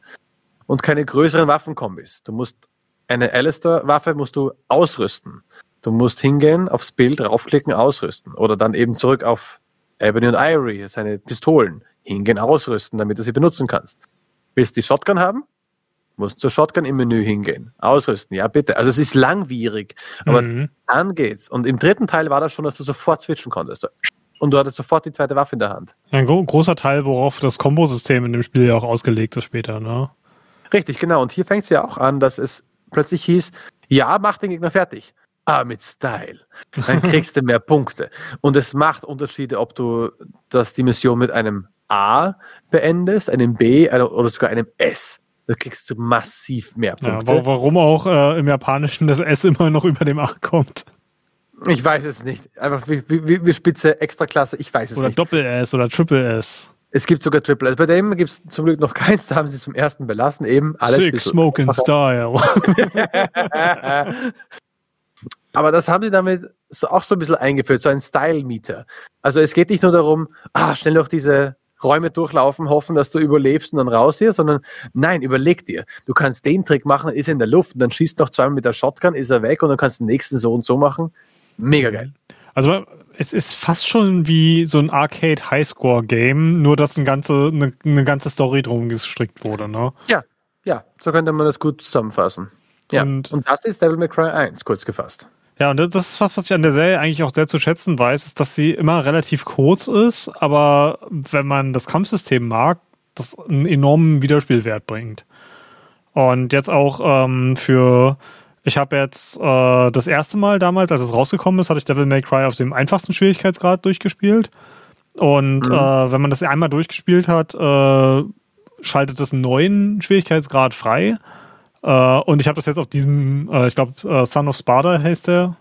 und keine größeren Waffenkombis. Du musst eine Alistair-Waffe musst du ausrüsten. Du musst hingehen, aufs Bild raufklicken, ausrüsten. Oder dann eben zurück auf Ebony und Ivory, seine Pistolen. Hingehen, ausrüsten, damit du sie benutzen kannst. Willst du die Shotgun haben? Musst zur Shotgun im Menü hingehen. Ausrüsten, ja bitte. Also es ist langwierig, aber mhm. dann geht's. Und im dritten Teil war das schon, dass du sofort switchen konntest. Und du hattest sofort die zweite Waffe in der Hand. Ein großer Teil, worauf das Kombosystem in dem Spiel ja auch ausgelegt ist später, ne? Richtig, genau. Und hier fängt es ja auch an, dass es plötzlich hieß, ja, mach den Gegner fertig. Ah, mit Style. Dann kriegst du mehr Punkte. Und es macht Unterschiede, ob du das, die Mission mit einem A beendest, einem B oder sogar einem S. Da kriegst du massiv mehr Punkte. Ja, warum auch äh, im Japanischen das S immer noch über dem A kommt. Ich weiß es nicht. Einfach wie, wie, wie Spitze, Extraklasse, ich weiß es oder nicht. Oder Doppel S oder Triple S. Es gibt sogar Triple S. Bei dem gibt es zum Glück noch keins, da haben sie es zum ersten belassen. Eben alles Six Smoke in Style. Aber das haben sie damit so, auch so ein bisschen eingeführt, so ein Style-Meter. Also es geht nicht nur darum, ah, schnell noch diese Räume durchlaufen, hoffen, dass du überlebst und dann raus hier, sondern nein, überleg dir. Du kannst den Trick machen, ist er in der Luft und dann schießt noch zweimal mit der Shotgun, ist er weg und dann kannst du den nächsten so und so machen. Mega geil. Also es ist fast schon wie so ein Arcade Highscore Game, nur dass eine ganze, eine, eine ganze Story drum gestrickt wurde, ne? Ja, ja, so könnte man das gut zusammenfassen. Ja, und, und das ist Devil May Cry 1, kurz gefasst. Ja, und das ist was, was ich an der Serie eigentlich auch sehr zu schätzen weiß, ist, dass sie immer relativ kurz ist, aber wenn man das Kampfsystem mag, das einen enormen Wiederspielwert bringt. Und jetzt auch ähm, für, ich habe jetzt äh, das erste Mal damals, als es rausgekommen ist, hatte ich Devil May Cry auf dem einfachsten Schwierigkeitsgrad durchgespielt. Und mhm. äh, wenn man das einmal durchgespielt hat, äh, schaltet es einen neuen Schwierigkeitsgrad frei. Äh, und ich habe das jetzt auf diesem, äh, ich glaube, äh, Son of Sparta heißt der,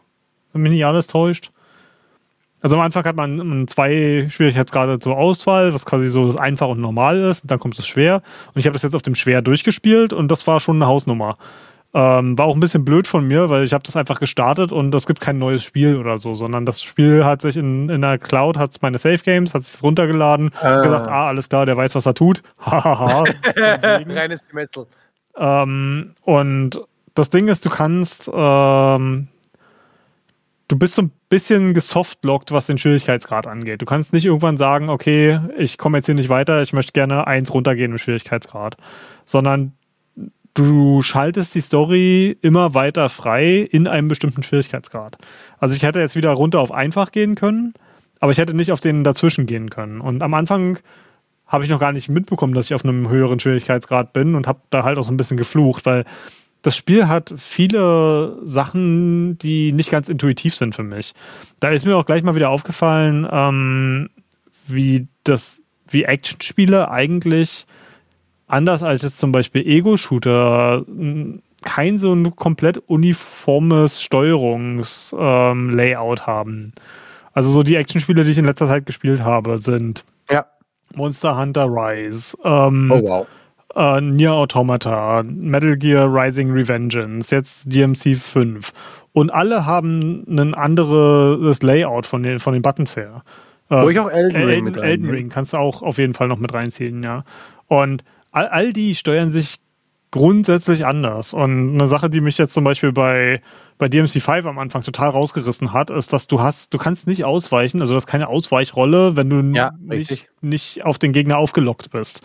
wenn mich nicht alles täuscht. Also am Anfang hat man zwei Schwierigkeitsgrade zur Auswahl, was quasi so das einfach und normal ist. Und dann kommt das schwer. Und ich habe das jetzt auf dem schwer durchgespielt und das war schon eine Hausnummer. Ähm, war auch ein bisschen blöd von mir, weil ich habe das einfach gestartet und es gibt kein neues Spiel oder so, sondern das Spiel hat sich in, in der Cloud, hat meine Safe Games, hat sich runtergeladen, ah. gesagt, ah, alles klar, der weiß, was er tut. Hahaha. Reines Gemetzel. Ähm, und das Ding ist, du kannst, ähm, du bist so ein bisschen gesoftlockt, was den Schwierigkeitsgrad angeht. Du kannst nicht irgendwann sagen, okay, ich komme jetzt hier nicht weiter, ich möchte gerne eins runtergehen im Schwierigkeitsgrad, sondern du schaltest die Story immer weiter frei in einem bestimmten Schwierigkeitsgrad. Also ich hätte jetzt wieder runter auf einfach gehen können, aber ich hätte nicht auf den dazwischen gehen können. Und am Anfang habe ich noch gar nicht mitbekommen, dass ich auf einem höheren Schwierigkeitsgrad bin und habe da halt auch so ein bisschen geflucht, weil das Spiel hat viele Sachen, die nicht ganz intuitiv sind für mich. Da ist mir auch gleich mal wieder aufgefallen, ähm, wie das, wie Actionspiele eigentlich anders als jetzt zum Beispiel Ego-Shooter kein so ein komplett uniformes Steuerungslayout ähm, haben. Also so die Actionspiele, die ich in letzter Zeit gespielt habe, sind ja. Monster Hunter Rise. Ähm, oh wow. Äh, Nier Automata, Metal Gear Rising Revengeance, jetzt DMC 5. Und alle haben ein anderes Layout von den, von den Buttons her. Äh, Wo ich auch Elden Ring Elden, mit Elden Ring kannst du auch auf jeden Fall noch mit reinziehen, ja. Und all, all die steuern sich grundsätzlich anders. Und eine Sache, die mich jetzt zum Beispiel bei, bei DMC5 am Anfang total rausgerissen hat, ist, dass du hast, du kannst nicht ausweichen, also du hast keine Ausweichrolle, wenn du ja, nicht, nicht auf den Gegner aufgelockt bist.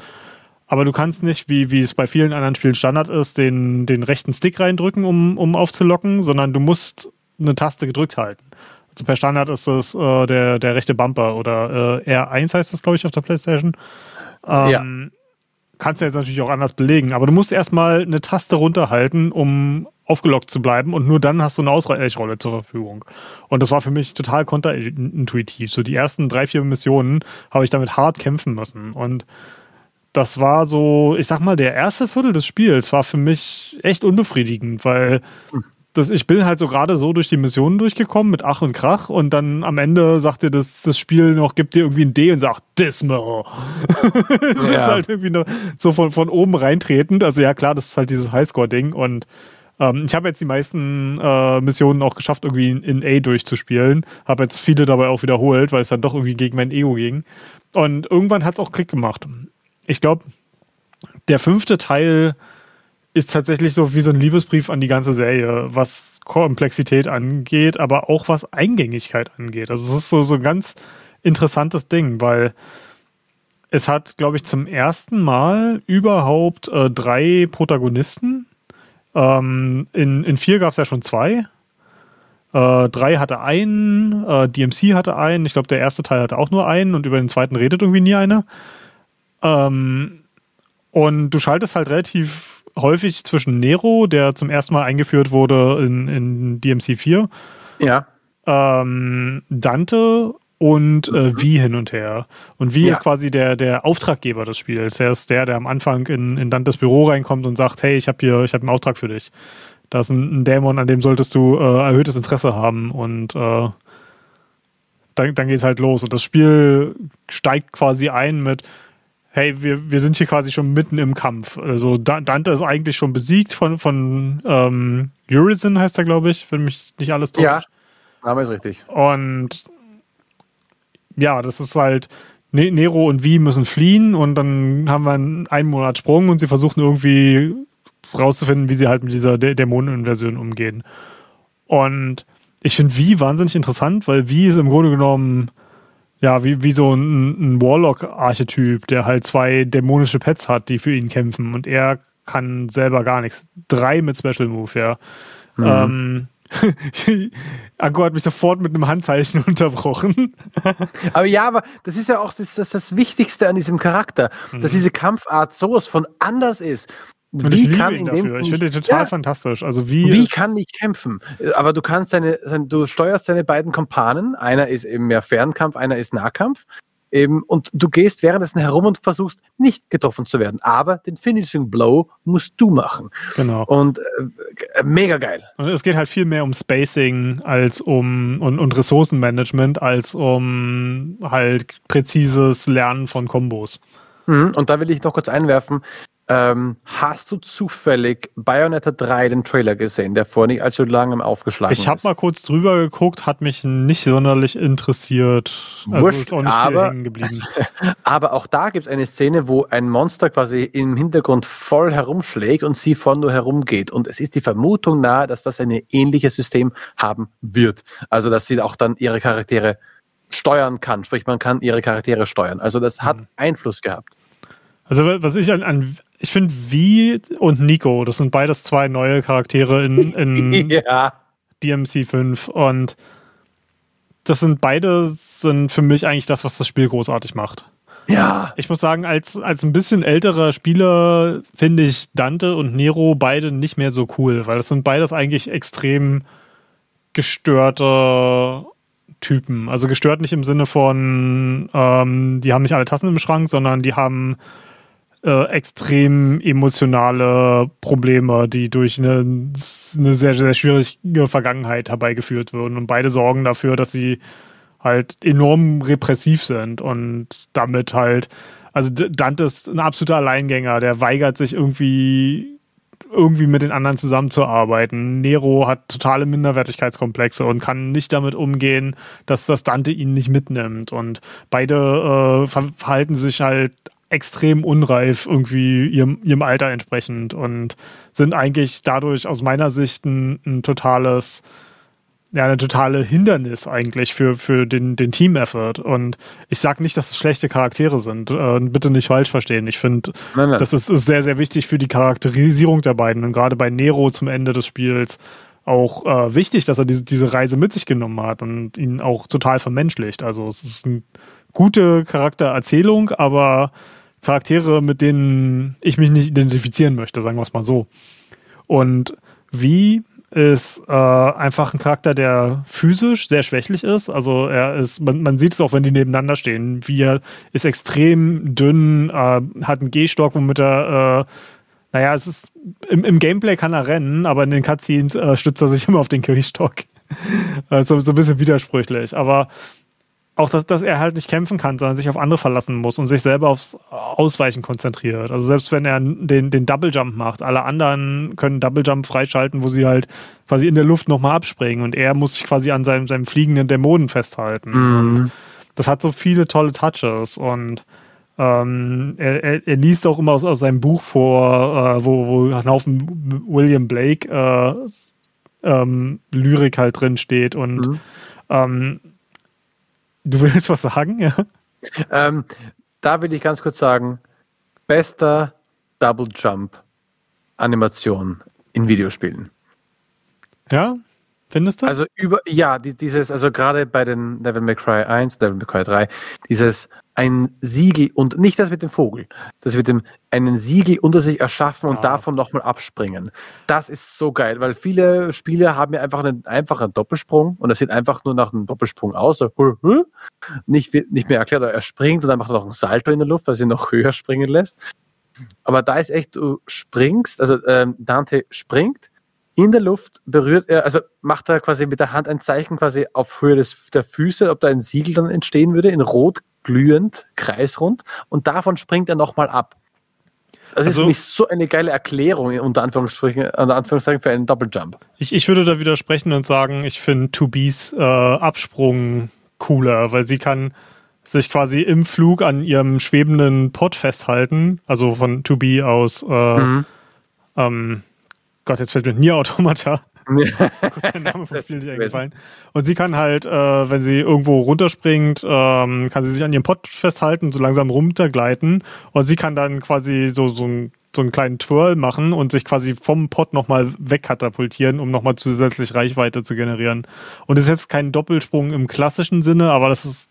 Aber du kannst nicht, wie, wie es bei vielen anderen Spielen Standard ist, den, den rechten Stick reindrücken, um, um aufzulocken, sondern du musst eine Taste gedrückt halten. Also per Standard ist es äh, der, der rechte Bumper oder äh, R1 heißt das, glaube ich, auf der Playstation. Ähm, ja kannst du jetzt natürlich auch anders belegen, aber du musst erstmal eine Taste runterhalten, um aufgelockt zu bleiben und nur dann hast du eine Ausweichrolle zur Verfügung. Und das war für mich total konterintuitiv. So die ersten drei, vier Missionen habe ich damit hart kämpfen müssen und das war so, ich sag mal, der erste Viertel des Spiels war für mich echt unbefriedigend, weil das, ich bin halt so gerade so durch die Missionen durchgekommen mit Ach und Krach und dann am Ende sagt dir das, das Spiel noch, gibt dir irgendwie ein D und sagt Dismal. das ja. ist halt irgendwie nur so von, von oben reintretend. Also ja klar, das ist halt dieses Highscore-Ding und ähm, ich habe jetzt die meisten äh, Missionen auch geschafft, irgendwie in, in A durchzuspielen. Habe jetzt viele dabei auch wiederholt, weil es dann doch irgendwie gegen mein Ego ging. Und irgendwann hat es auch Klick gemacht. Ich glaube, der fünfte Teil ist tatsächlich so wie so ein Liebesbrief an die ganze Serie, was Komplexität angeht, aber auch was Eingängigkeit angeht. Also es ist so, so ein ganz interessantes Ding, weil es hat, glaube ich, zum ersten Mal überhaupt äh, drei Protagonisten. Ähm, in, in vier gab es ja schon zwei. Äh, drei hatte einen, äh, DMC hatte einen, ich glaube, der erste Teil hatte auch nur einen und über den zweiten redet irgendwie nie einer. Ähm, und du schaltest halt relativ häufig zwischen Nero, der zum ersten Mal eingeführt wurde in, in DMC 4. Ja. Ähm, Dante und äh, Wie hin und her. Und Wie ja. ist quasi der, der Auftraggeber des Spiels. Er ist der, der am Anfang in, in Dantes Büro reinkommt und sagt, hey, ich habe hier, ich habe einen Auftrag für dich. Da ist ein, ein Dämon, an dem solltest du äh, erhöhtes Interesse haben und äh, dann, dann geht es halt los. Und das Spiel steigt quasi ein mit, hey, wir, wir sind hier quasi schon mitten im Kampf. Also Dante ist eigentlich schon besiegt von, von ähm, Urizen, heißt er, glaube ich, wenn mich nicht alles täuscht. Ja, Name ist richtig. Und ja, das ist halt, ne-, Nero und Vi müssen fliehen und dann haben wir einen, einen Monat Sprung und sie versuchen irgendwie rauszufinden, wie sie halt mit dieser Dämoneninversion umgehen. Und ich finde Vi wahnsinnig interessant, weil Vi ist im Grunde genommen ja, wie, wie so ein, ein Warlock-Archetyp, der halt zwei dämonische Pets hat, die für ihn kämpfen und er kann selber gar nichts. Drei mit Special Move, ja. Mhm. Ähm, Akku hat mich sofort mit einem Handzeichen unterbrochen. aber ja, aber das ist ja auch das, das, das Wichtigste an diesem Charakter, mhm. dass diese Kampfart sowas von anders ist. Und wie ich kann ihn dafür. Ich finde ihn total ja, fantastisch. Also wie, wie kann ich kämpfen? Aber du kannst deine, du steuerst deine beiden Kompanen. Einer ist eben mehr Fernkampf, einer ist Nahkampf. Eben, und du gehst währenddessen herum und versuchst nicht getroffen zu werden. Aber den Finishing Blow musst du machen. Genau. Und äh, mega geil. Und es geht halt viel mehr um Spacing als um und, und Ressourcenmanagement als um halt präzises Lernen von Kombos. Mhm. Und da will ich noch kurz einwerfen, ähm, hast du zufällig Bayonetta 3 den Trailer gesehen, der vor nicht allzu langem aufgeschlagen ich ist? Ich habe mal kurz drüber geguckt, hat mich nicht sonderlich interessiert. Also Wurscht, ist auch nicht aber, hängen geblieben. aber auch da gibt es eine Szene, wo ein Monster quasi im Hintergrund voll herumschlägt und sie vorne nur herumgeht. Und es ist die Vermutung nahe, dass das ein ähnliches System haben wird. Also, dass sie auch dann ihre Charaktere steuern kann. Sprich, man kann ihre Charaktere steuern. Also, das hat mhm. Einfluss gehabt. Also was ich an, an ich finde Vi und Nico, das sind beides zwei neue Charaktere in, in ja. DMC 5 und das sind beide sind für mich eigentlich das, was das Spiel großartig macht. Ja. Ich muss sagen, als, als ein bisschen älterer Spieler finde ich Dante und Nero beide nicht mehr so cool, weil das sind beides eigentlich extrem gestörte Typen. Also gestört nicht im Sinne von, ähm, die haben nicht alle Tassen im Schrank, sondern die haben äh, extrem emotionale Probleme, die durch eine, eine sehr, sehr schwierige Vergangenheit herbeigeführt wurden. Und beide sorgen dafür, dass sie halt enorm repressiv sind und damit halt, also Dante ist ein absoluter Alleingänger, der weigert sich irgendwie irgendwie mit den anderen zusammenzuarbeiten. Nero hat totale Minderwertigkeitskomplexe und kann nicht damit umgehen, dass das Dante ihn nicht mitnimmt. Und beide äh, verhalten sich halt extrem unreif irgendwie ihrem, ihrem Alter entsprechend und sind eigentlich dadurch aus meiner Sicht ein, ein totales, ja, eine totale Hindernis eigentlich für, für den, den Team-Effort. Und ich sage nicht, dass es schlechte Charaktere sind. Äh, bitte nicht falsch verstehen. Ich finde, das ist, ist sehr, sehr wichtig für die Charakterisierung der beiden. Und gerade bei Nero zum Ende des Spiels auch äh, wichtig, dass er diese, diese Reise mit sich genommen hat und ihn auch total vermenschlicht. Also es ist eine gute Charaktererzählung, aber Charaktere, mit denen ich mich nicht identifizieren möchte, sagen wir es mal so. Und wie ist äh, einfach ein Charakter, der physisch sehr schwächlich ist. Also er ist, man, man sieht es auch, wenn die nebeneinander stehen. Wie er ist extrem dünn, äh, hat einen Gehstock, womit er, äh, naja, es ist im, im, Gameplay kann er rennen, aber in den Cutscenes äh, stützt er sich immer auf den Gehstock. also so ein bisschen widersprüchlich. Aber auch, dass, dass er halt nicht kämpfen kann, sondern sich auf andere verlassen muss und sich selber aufs Ausweichen konzentriert. Also selbst wenn er den, den Double Jump macht, alle anderen können Double Jump freischalten, wo sie halt quasi in der Luft nochmal abspringen und er muss sich quasi an seinem, seinem fliegenden Dämonen festhalten. Mhm. das hat so viele tolle Touches und ähm, er, er, er, liest auch immer aus, aus seinem Buch vor, äh, wo, wo ein Haufen William Blake äh, ähm, Lyrik halt drin steht und mhm. ähm, Du willst was sagen, ja? Ähm, da will ich ganz kurz sagen, bester Double Jump Animation in Videospielen. Ja, findest du? Also über, ja, die, dieses, also gerade bei den Devil May Cry 1, Devil May Cry 3, dieses ein Siegel und nicht das mit dem Vogel, das mit dem einen Siegel unter sich erschaffen und ja. davon nochmal abspringen. Das ist so geil, weil viele Spiele haben ja einfach einen einfachen Doppelsprung und das sieht einfach nur nach einem Doppelsprung aus. So, nicht, nicht mehr erklärt, er springt und dann macht er noch ein Salto in der Luft, was ihn noch höher springen lässt. Aber da ist echt, du springst, also ähm, Dante springt, in der Luft berührt er, also macht er quasi mit der Hand ein Zeichen quasi auf Höhe des, der Füße, ob da ein Siegel dann entstehen würde, in rot glühend, kreisrund und davon springt er nochmal ab. Das also, ist für mich so eine geile Erklärung, unter Anführungszeichen, unter Anführungszeichen für einen Doppeljump. Ich, ich würde da widersprechen und sagen, ich finde Tubis äh, Absprung cooler, weil sie kann sich quasi im Flug an ihrem schwebenden Pod festhalten, also von To Be aus, äh, mhm. ähm, Gott, jetzt fällt mir Nier Automata. Kurz der Name vom Spiel nicht eingefallen. Und sie kann halt, äh, wenn sie irgendwo runterspringt, ähm, kann sie sich an ihrem Pott festhalten, so langsam runtergleiten. Und sie kann dann quasi so, so, ein, so einen kleinen Twirl machen und sich quasi vom Pott nochmal wegkatapultieren, um nochmal zusätzlich Reichweite zu generieren. Und das ist jetzt kein Doppelsprung im klassischen Sinne, aber das ist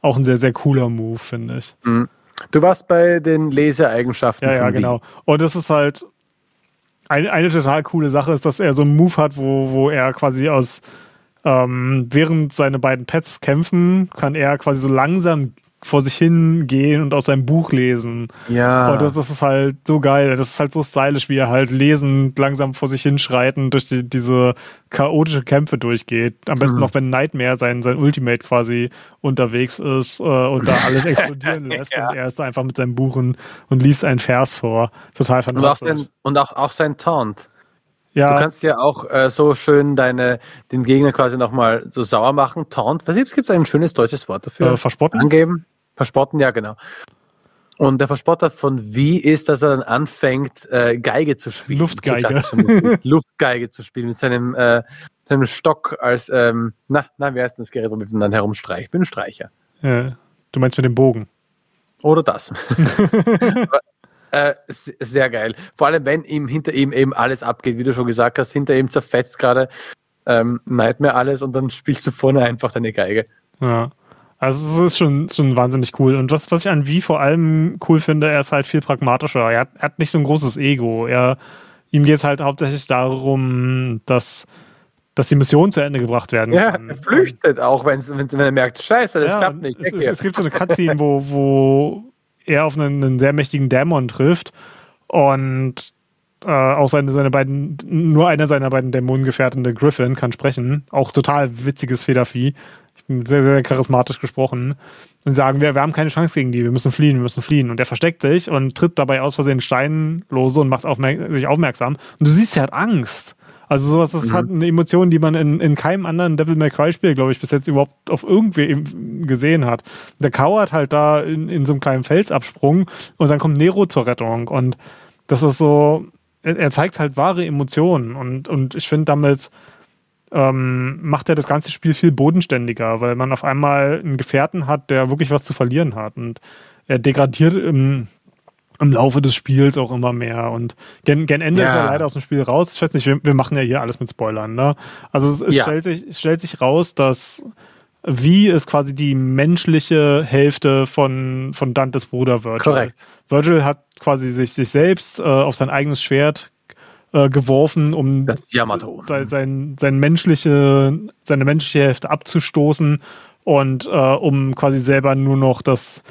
auch ein sehr, sehr cooler Move, finde ich. Mhm. Du warst bei den Lasereigenschaften. Ja, ja, genau. Und das ist halt, eine, eine total coole Sache ist, dass er so einen Move hat, wo, wo er quasi aus, ähm, während seine beiden Pets kämpfen, kann er quasi so langsam vor sich hingehen und aus seinem Buch lesen. Ja. Und das, das, ist halt so geil. Das ist halt so stylisch, wie er halt lesend langsam vor sich hinschreiten durch die, diese chaotische Kämpfe durchgeht. Am besten mhm. noch, wenn Nightmare sein, sein Ultimate quasi unterwegs ist äh, und da alles explodieren lässt. ja. Und er ist einfach mit seinem Buch und, und liest einen Vers vor. Total fantastisch. Und auch, sein, und auch, auch sein Taunt. Ja. Du kannst ja auch äh, so schön deine, den Gegner quasi nochmal so sauer machen. Taunt. Was gibt es ein schönes deutsches Wort dafür? Äh, verspotten? Angeben. Verspotten, ja, genau. Und der Verspotter von Wie ist, dass er dann anfängt, äh, Geige zu spielen. Luftgeige. Luftgeige zu spielen mit seinem, äh, seinem Stock als, ähm, na, na, wie heißt denn das Gerät, womit man dann herumstreicht? Ich bin ein Streicher. Ja, du meinst mit dem Bogen. Oder das. äh, sehr geil. Vor allem, wenn ihm hinter ihm eben alles abgeht, wie du schon gesagt hast, hinter ihm zerfetzt gerade ähm, Nightmare alles und dann spielst du vorne einfach deine Geige. Ja. Also es ist schon, schon wahnsinnig cool. Und was, was ich an Wie vor allem cool finde, er ist halt viel pragmatischer. Er hat, er hat nicht so ein großes Ego. Er, ihm geht es halt hauptsächlich darum, dass, dass die Mission zu Ende gebracht werden ja, kann. Er flüchtet auch, wenn, wenn er merkt, scheiße, das ja, klappt nicht. Es, es, es, gibt so eine Cutscene, wo, wo er auf einen, einen sehr mächtigen Dämon trifft und äh, auch seine, seine beiden, nur einer seiner beiden Dämonengefährten, der Griffin, kann sprechen. Auch total witziges Federvieh sehr, sehr charismatisch gesprochen und sagen, wir, wir haben keine Chance gegen die, wir müssen fliehen, wir müssen fliehen. Und er versteckt sich und tritt dabei aus Versehen Stein lose und macht aufmerk sich aufmerksam. Und du siehst, er hat Angst. Also sowas, das mhm. hat eine Emotion, die man in, in keinem anderen Devil May Cry Spiel, glaube ich, bis jetzt überhaupt auf irgendwie gesehen hat. Der kauert halt da in, in so einem kleinen Felsabsprung und dann kommt Nero zur Rettung und das ist so, er zeigt halt wahre Emotionen und, und ich finde damit ähm, macht er das ganze Spiel viel bodenständiger, weil man auf einmal einen Gefährten hat, der wirklich was zu verlieren hat. Und er degradiert im, im Laufe des Spiels auch immer mehr. Und gen, gen Ende ja. ist er leider aus dem Spiel raus. Ich weiß nicht, wir, wir machen ja hier alles mit Spoilern. Ne? Also es, es, ja. stellt sich, es stellt sich raus, dass wie ist quasi die menschliche Hälfte von, von Dantes Bruder Virgil. Korrekt. Virgil hat quasi sich, sich selbst äh, auf sein eigenes Schwert äh, geworfen, um das Yamato. Sein, sein, menschliche, seine menschliche Hälfte abzustoßen und äh, um quasi selber nur noch das,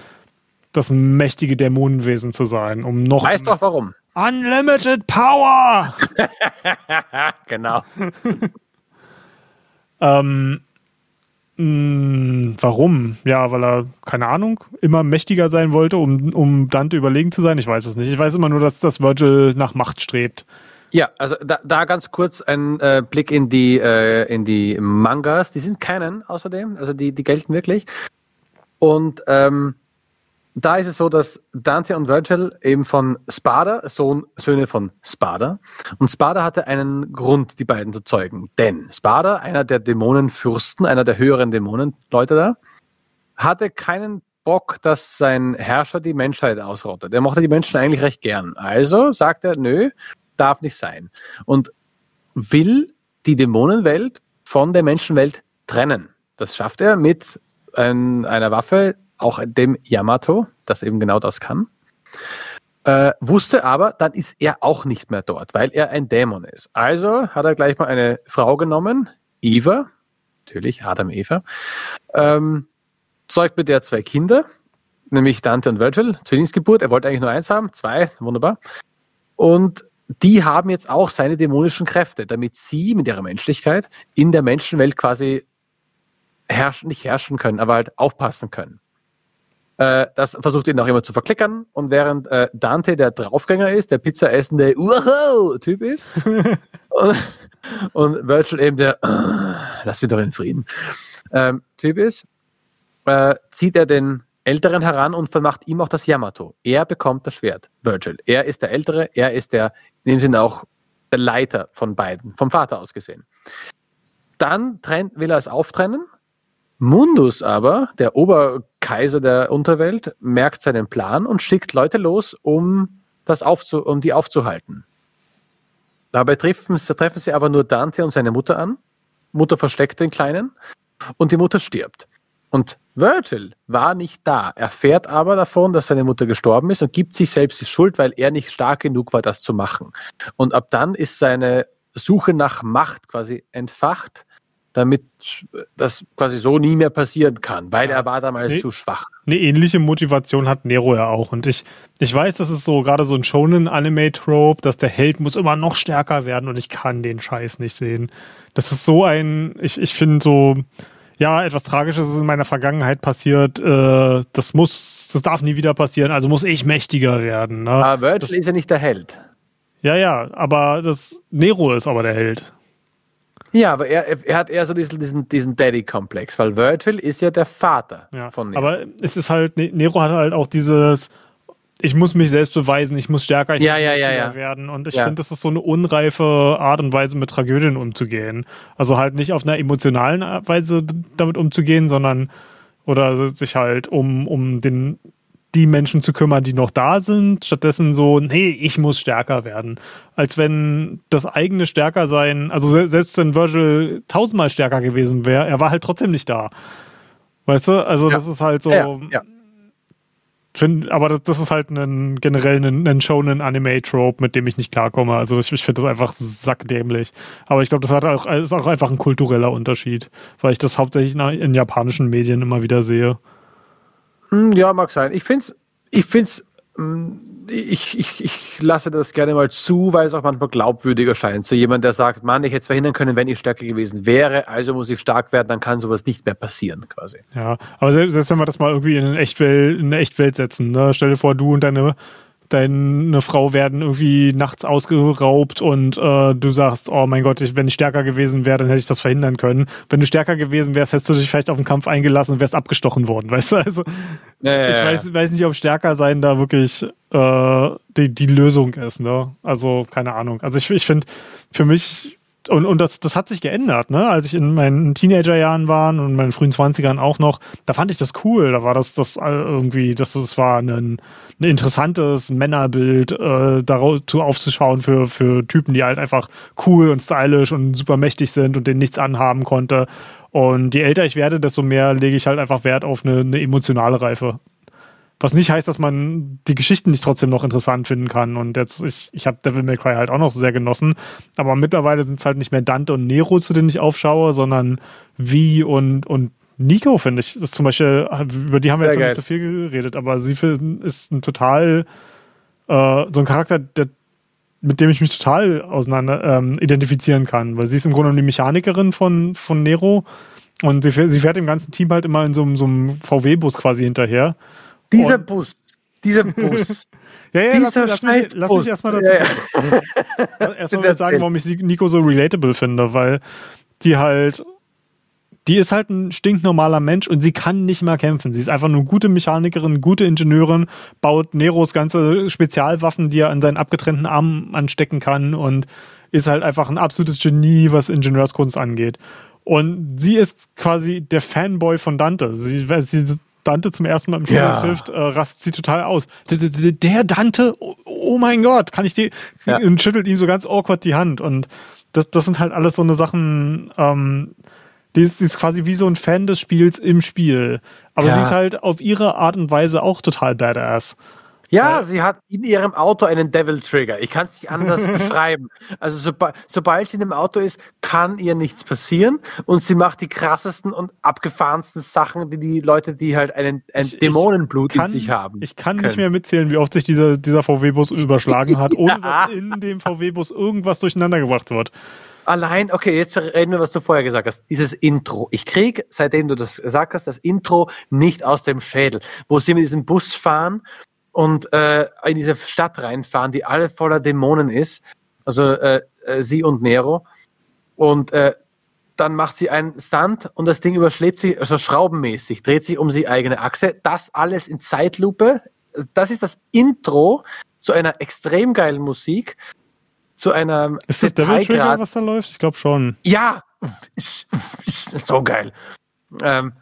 das mächtige Dämonenwesen zu sein, um noch. Weißt doch warum? Unlimited Power! genau. ähm, mh, hm, warum? Ja, weil er, keine Ahnung, immer mächtiger sein wollte, um, um Dante überlegen zu sein. Ich weiß es nicht. Ich weiß immer nur, dass das Virgil nach Macht strebt. Ja, also da, da ganz kurz ein äh, Blick in die, äh, in die Mangas. Die sind keinen außerdem, also die, die gelten wirklich. Und ähm, da ist es so, dass Dante und Virgil eben von Spada, Sohn, Söhne von Spada, und Spada hatte einen Grund, die beiden zu zeugen. Denn Spada, einer der Dämonenfürsten, einer der höheren Dämonenleute da, hatte keinen Bock, dass sein Herrscher die Menschheit ausrottet. Er mochte die Menschen eigentlich recht gern. Also sagt er, nö, darf nicht sein. Und will die Dämonenwelt von der Menschenwelt trennen. Das schafft er mit ein, einer Waffe, auch dem Yamato, das eben genau das kann. Äh, wusste aber, dann ist er auch nicht mehr dort, weil er ein Dämon ist. Also hat er gleich mal eine Frau genommen, Eva, natürlich Adam Eva, ähm, zeugt mit der zwei Kinder, nämlich Dante und Virgil, Zwillingsgeburt. Er wollte eigentlich nur eins haben, zwei, wunderbar. Und die haben jetzt auch seine dämonischen Kräfte, damit sie mit ihrer Menschlichkeit in der Menschenwelt quasi herrschen, nicht herrschen können, aber halt aufpassen können. Äh, das versucht ihn auch immer zu verklickern und während äh, Dante der Draufgänger ist, der Pizza essende Typ ist und, und, Virgil eben der Lass mich doch in Frieden ähm, Typ ist, äh, zieht er den Älteren heran und vermacht ihm auch das Yamato. Er bekommt das Schwert, Virgil. Er ist der Ältere, er ist der, in dem Sinne auch der Leiter von beiden, vom Vater aus gesehen. Dann trennt, will er es auftrennen. Mundus aber, der Oberkaiser der Unterwelt, merkt seinen Plan und schickt Leute los, um, das aufzu, um die aufzuhalten. Dabei treffen, treffen sie aber nur Dante und seine Mutter an. Mutter versteckt den Kleinen und die Mutter stirbt. Und Virgil war nicht da, erfährt aber davon, dass seine Mutter gestorben ist und gibt sich selbst die Schuld, weil er nicht stark genug war, das zu machen. Und ab dann ist seine Suche nach Macht quasi entfacht, damit das quasi so nie mehr passieren kann, weil er war damals nee, zu schwach. Eine ähnliche Motivation hat Nero ja auch. Und ich, ich weiß, das ist so gerade so ein Shonen-Anime-Trope, dass der Held muss immer noch stärker werden und ich kann den Scheiß nicht sehen. Das ist so ein, ich, ich finde so, ja, etwas Tragisches ist in meiner Vergangenheit passiert, äh, das muss, das darf nie wieder passieren, also muss ich mächtiger werden. Ne? Aber Virgil das, ist ja nicht der Held. Ja, ja, aber das Nero ist aber der Held. Ja, aber er, er hat eher so diesen, diesen, Daddy-Komplex, weil Virgil ist ja der Vater ja, von Nero. Aber es ist halt, Nero hat halt auch dieses, ich muss mich selbst beweisen, ich muss stärker, ich ja, muss ja, ja, ja. werden. Und ich finde, das ist so eine unreife Art und Weise, mit Tragödien umzugehen. Also halt nicht auf einer emotionalen Weise damit umzugehen, sondern oder sich halt um, um den, die Menschen zu kümmern, die noch da sind. Stattdessen so, nee, ich muss stärker werden. Als wenn das eigene stärker sein, also selbst wenn Virgil tausendmal stärker gewesen wäre, er war halt trotzdem nicht da. Weißt du? Also ja. das ist halt so. Ja, ja. Find, aber das, das, ist halt ein, generell ein, ein Shonen-Anime-Trope, mit dem ich nicht klarkomme. Also ich, ich finde das einfach sackdämlich. Aber ich glaube, das hat auch, ist auch einfach ein kultureller Unterschied, weil ich das hauptsächlich in, in japanischen Medien immer wieder sehe. Hm, ja, mag sein. Ich finde es ich find's ich, ich, ich lasse das gerne mal zu, weil es auch manchmal glaubwürdig erscheint. So jemand, der sagt, Mann, ich hätte es verhindern können, wenn ich stärker gewesen wäre, also muss ich stark werden, dann kann sowas nicht mehr passieren, quasi. Ja, aber selbst, selbst wenn wir das mal irgendwie in eine Echtwelt, in eine Echtwelt setzen, ne? stell dir vor, du und deine deine Frau werden irgendwie nachts ausgeraubt und äh, du sagst, oh mein Gott, ich, wenn ich stärker gewesen wäre, dann hätte ich das verhindern können. Wenn du stärker gewesen wärst, hättest du dich vielleicht auf den Kampf eingelassen und wärst abgestochen worden, weißt du? Also ja, ja, ich ja. Weiß, weiß nicht, ob stärker sein da wirklich äh, die, die Lösung ist, ne? Also, keine Ahnung. Also ich, ich finde, für mich und, und das, das hat sich geändert, ne? Als ich in meinen Teenagerjahren war und meinen frühen Zwanzigern auch noch, da fand ich das cool. Da war das, das irgendwie, das, das war ein, ein interessantes Männerbild, äh, dazu aufzuschauen für, für Typen, die halt einfach cool und stylisch und super mächtig sind und denen nichts anhaben konnte. Und je älter ich werde, desto mehr lege ich halt einfach Wert auf eine, eine emotionale Reife. Was nicht heißt, dass man die Geschichten nicht trotzdem noch interessant finden kann. Und jetzt, ich, ich habe Devil May Cry halt auch noch sehr genossen. Aber mittlerweile sind es halt nicht mehr Dante und Nero, zu denen ich aufschaue, sondern Vi und, und Nico, finde ich. Das zum Beispiel, über die haben wir sehr jetzt noch nicht so viel geredet, aber sie ist ein total äh, so ein Charakter, der mit dem ich mich total auseinander ähm, identifizieren kann, weil sie ist im Grunde die Mechanikerin von, von Nero und sie, sie fährt dem ganzen Team halt immer in so, so einem VW-Bus quasi hinterher. Dieser und Bus, dieser Bus. ja, ja, lass, lass, mich, lass mich erstmal dazu. Ja, ja. erstmal sagen, warum ich Nico so relatable finde, weil die halt die ist halt ein stinknormaler Mensch und sie kann nicht mal kämpfen. Sie ist einfach nur gute Mechanikerin, gute Ingenieurin, baut Neros ganze Spezialwaffen, die er an seinen abgetrennten Arm anstecken kann und ist halt einfach ein absolutes Genie, was Ingenieurskunst angeht. Und sie ist quasi der Fanboy von Dante. Sie, sie Dante zum ersten Mal im Spiel ja. trifft, äh, rastet sie total aus. Der Dante, oh, oh mein Gott, kann ich die. Ja. Und schüttelt ihm so ganz awkward die Hand. Und das, das sind halt alles so eine Sachen, ähm, die ist, die ist quasi wie so ein Fan des Spiels im Spiel. Aber ja. sie ist halt auf ihre Art und Weise auch total badass. Ja, sie hat in ihrem Auto einen Devil Trigger. Ich kann es nicht anders beschreiben. Also soba sobald sie in dem Auto ist, kann ihr nichts passieren und sie macht die krassesten und abgefahrensten Sachen, die die Leute, die halt einen, ein ich, Dämonenblut kann, in sich haben. Ich kann können. nicht mehr mitzählen, wie oft sich dieser, dieser VW-Bus überschlagen hat, ohne ja. dass in dem VW-Bus irgendwas durcheinander gebracht wird. Allein, okay, jetzt reden wir, was du vorher gesagt hast. Dieses Intro. Ich kriege, seitdem du das gesagt hast, das Intro nicht aus dem Schädel, wo sie mit diesem Bus fahren und äh, in diese Stadt reinfahren, die alle voller Dämonen ist. Also äh, äh, sie und Nero. Und äh, dann macht sie einen Stunt und das Ding überschlebt sich, also schraubenmäßig, dreht sich um die eigene Achse. Das alles in Zeitlupe. Das ist das Intro zu einer extrem geilen Musik zu einer Ist das Devil Trigger, was da läuft? Ich glaube schon. Ja, ist, ist so geil. Ähm,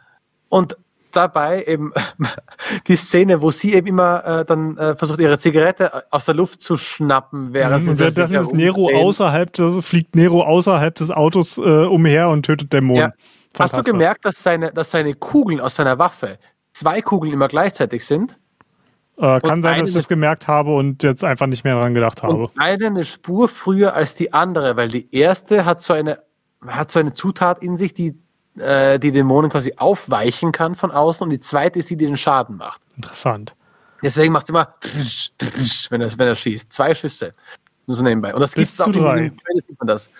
und dabei eben die Szene, wo sie eben immer äh, dann äh, versucht, ihre Zigarette aus der Luft zu schnappen, während mhm, sie das, ist Nero außerhalb, das fliegt Nero außerhalb des Autos äh, umher und tötet Dämonen. Ja. Hast du gemerkt, dass seine, dass seine Kugeln aus seiner Waffe zwei Kugeln immer gleichzeitig sind? Äh, kann sein, dass ich das gemerkt habe und jetzt einfach nicht mehr daran gedacht habe. Und eine eine Spur früher als die andere, weil die erste hat so eine, hat so eine Zutat in sich, die äh, die Dämonen quasi aufweichen kann von außen und die zweite ist die, die den Schaden macht. Interessant. Deswegen macht es immer, wenn er, wenn er schießt. Zwei Schüsse. Nur so nebenbei. Und das gibt es auch in diesem Trailer, sieht man das.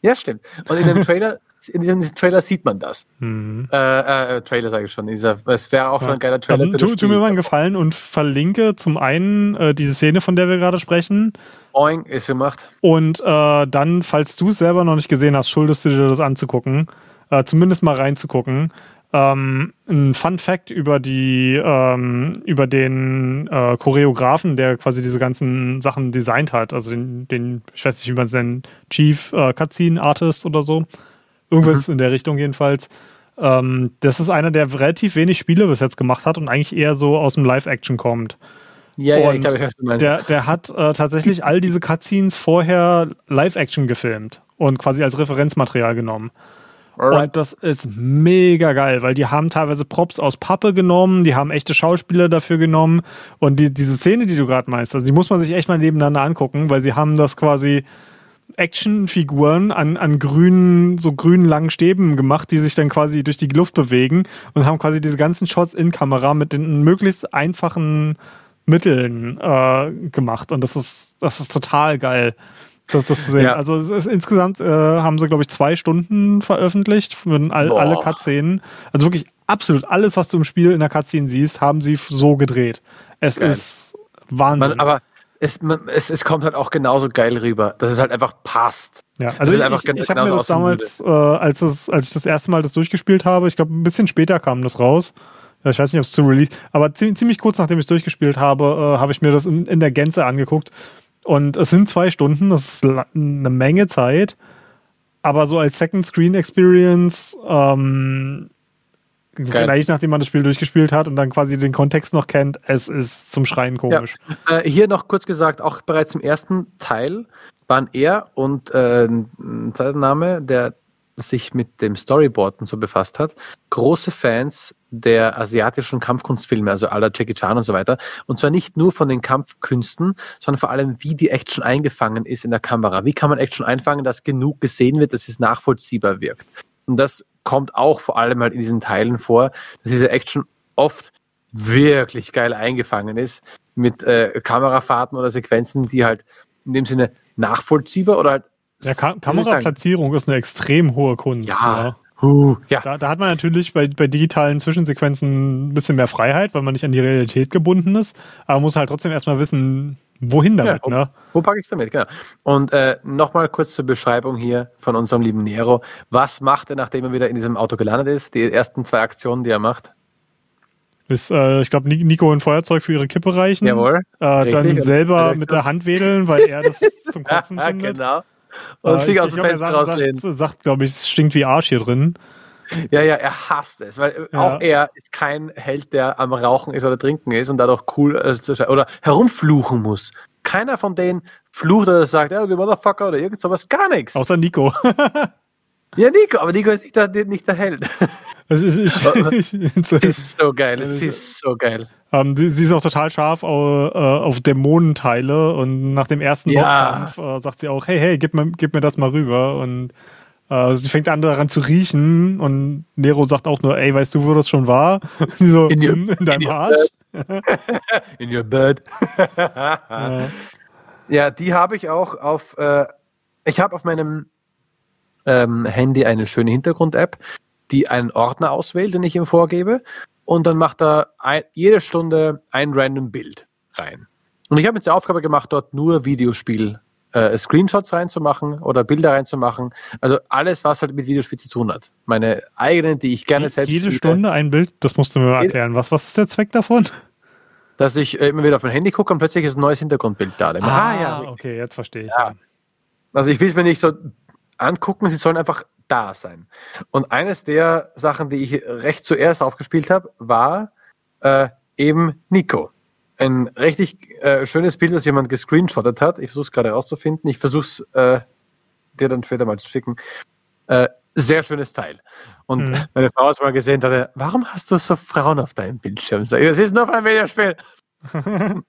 Ja, stimmt. Und in dem Trailer in diesem Trailer sieht man das. Mhm. Äh, äh, Trailer sage ich schon. Es wäre auch schon ein geiler Trailer. Ja, tu, tu, mir mal einen Gefallen und verlinke zum einen äh, diese Szene, von der wir gerade sprechen. Boing, ist gemacht. Und äh, dann, falls du es selber noch nicht gesehen hast, schuldest du dir das anzugucken. Äh, zumindest mal reinzugucken. Ähm, ein Fun Fact über die ähm, über den äh, Choreografen, der quasi diese ganzen Sachen designt hat, also den, den ich weiß nicht, wie man es nennt, Chief äh, Cutscene Artist oder so. Irgendwas mhm. in der Richtung jedenfalls. Ähm, das ist einer, der relativ wenig Spiele bis jetzt gemacht hat und eigentlich eher so aus dem Live-Action kommt. Ja, ja, ich glaube, ich weiß, was du meinst. Der, der hat äh, tatsächlich all diese Cutscenes vorher Live-Action gefilmt und quasi als Referenzmaterial genommen. Und das ist mega geil, weil die haben teilweise Props aus Pappe genommen, die haben echte Schauspieler dafür genommen. Und die, diese Szene, die du gerade meinst, also die muss man sich echt mal nebeneinander angucken, weil sie haben das quasi Actionfiguren an, an grünen, so grünen langen Stäben gemacht, die sich dann quasi durch die Luft bewegen und haben quasi diese ganzen Shots in Kamera mit den möglichst einfachen Mitteln äh, gemacht. Und das ist, das ist total geil. Das, das zu sehen. Ja. Also es ist, insgesamt äh, haben sie, glaube ich, zwei Stunden veröffentlicht für all, alle Cutscenen. Also wirklich absolut alles, was du im Spiel in der Cutscene siehst, haben sie so gedreht. Es geil. ist Wahnsinn. Man, aber es, es, es kommt halt auch genauso geil rüber, dass es halt einfach passt. Ja, also ich, ich, ich habe mir das damals, äh, als, es, als ich das erste Mal das durchgespielt habe, ich glaube, ein bisschen später kam das raus. Ich weiß nicht, ob es zu Release, aber ziemlich, ziemlich kurz nachdem ich es durchgespielt habe, äh, habe ich mir das in, in der Gänze angeguckt. Und es sind zwei Stunden, das ist eine Menge Zeit. Aber so als Second Screen Experience ähm. Gleich nachdem man das Spiel durchgespielt hat und dann quasi den Kontext noch kennt, es ist zum Schreien komisch. Ja. Äh, hier noch kurz gesagt, auch bereits im ersten Teil waren er und äh, ein zweiter Name, der sich mit dem Storyboarden so befasst hat, große Fans der asiatischen Kampfkunstfilme, also aller Jackie Chan und so weiter. Und zwar nicht nur von den Kampfkünsten, sondern vor allem, wie die Action eingefangen ist in der Kamera. Wie kann man Action einfangen, dass genug gesehen wird, dass es nachvollziehbar wirkt. Und das kommt auch vor allem halt in diesen Teilen vor, dass diese Action oft wirklich geil eingefangen ist mit äh, Kamerafahrten oder Sequenzen, die halt in dem Sinne nachvollziehbar oder halt. Ja, Ka Kameraplatzierung ist eine extrem hohe Kunst. Ja. ja. Uh, ja. Da, da, hat man natürlich bei, bei digitalen Zwischensequenzen ein bisschen mehr Freiheit, weil man nicht an die Realität gebunden ist. Aber man muss halt trotzdem erstmal wissen, wohin damit. Ja, wo, ne? wo packe ich es damit? Genau. Und äh, nochmal kurz zur Beschreibung hier von unserem lieben Nero. Was macht er, nachdem er wieder in diesem Auto gelandet ist? Die ersten zwei Aktionen, die er macht? Ist, äh, ich glaube, Nico ein Feuerzeug für ihre Kippe reichen. Jawohl. Äh, dann selber mit der Hand wedeln, weil er das zum Kotzen findet. genau. Und äh, sich aus dem Fenster rauslehnen. Sagt, sagt glaube ich, es stinkt wie Arsch hier drin. Ja, ja, er hasst es, weil ja. auch er ist kein Held, der am Rauchen ist oder trinken ist und dadurch cool äh, oder herumfluchen muss. Keiner von denen flucht oder sagt, ja, du Motherfucker oder irgend sowas, gar nichts. Außer Nico. ja, Nico, aber Nico ist nicht der, nicht der Held. Also ich, ich, ich, ist so geil, es ist so geil. Ähm, sie, sie, ist auch total scharf auf, äh, auf Dämonenteile und nach dem ersten ja. Bosskampf äh, sagt sie auch, hey, hey, gib mir, gib mir das mal rüber und äh, sie fängt an daran zu riechen und Nero sagt auch nur, ey, weißt du, wo das schon war? so, in, your, in, in deinem in Arsch. in your bed. ja. ja. die habe ich auch auf, äh, ich habe auf meinem ähm, Handy eine schöne Hintergrund-App, die einen Ordner auswählt, den ich ihm vorgebe. Und dann macht er ein, jede Stunde ein random Bild rein. Und ich habe jetzt die Aufgabe gemacht, dort nur Videospiel äh, Screenshots reinzumachen oder Bilder reinzumachen. Also alles, was halt mit Videospiel zu tun hat. Meine eigenen, die ich gerne selbst. Jede spiele. Stunde ein Bild, das musst du mir mal erklären. Was, was ist der Zweck davon? Dass ich äh, immer wieder auf mein Handy gucke und plötzlich ist ein neues Hintergrundbild da. Ah, ah, ja. Okay, jetzt verstehe ich. Ja. Also ich will es mir nicht so angucken, sie sollen einfach da sein. Und eines der Sachen, die ich recht zuerst aufgespielt habe, war äh, eben Nico. Ein richtig äh, schönes Bild, das jemand gescreenshottet hat. Ich versuche es gerade rauszufinden. Ich versuche es äh, dir dann später mal zu schicken. Äh, sehr schönes Teil. Und mhm. meine Frau hat mal gesehen, dachte, warum hast du so Frauen auf deinem Bildschirm? Das ist nur ein Videospiel.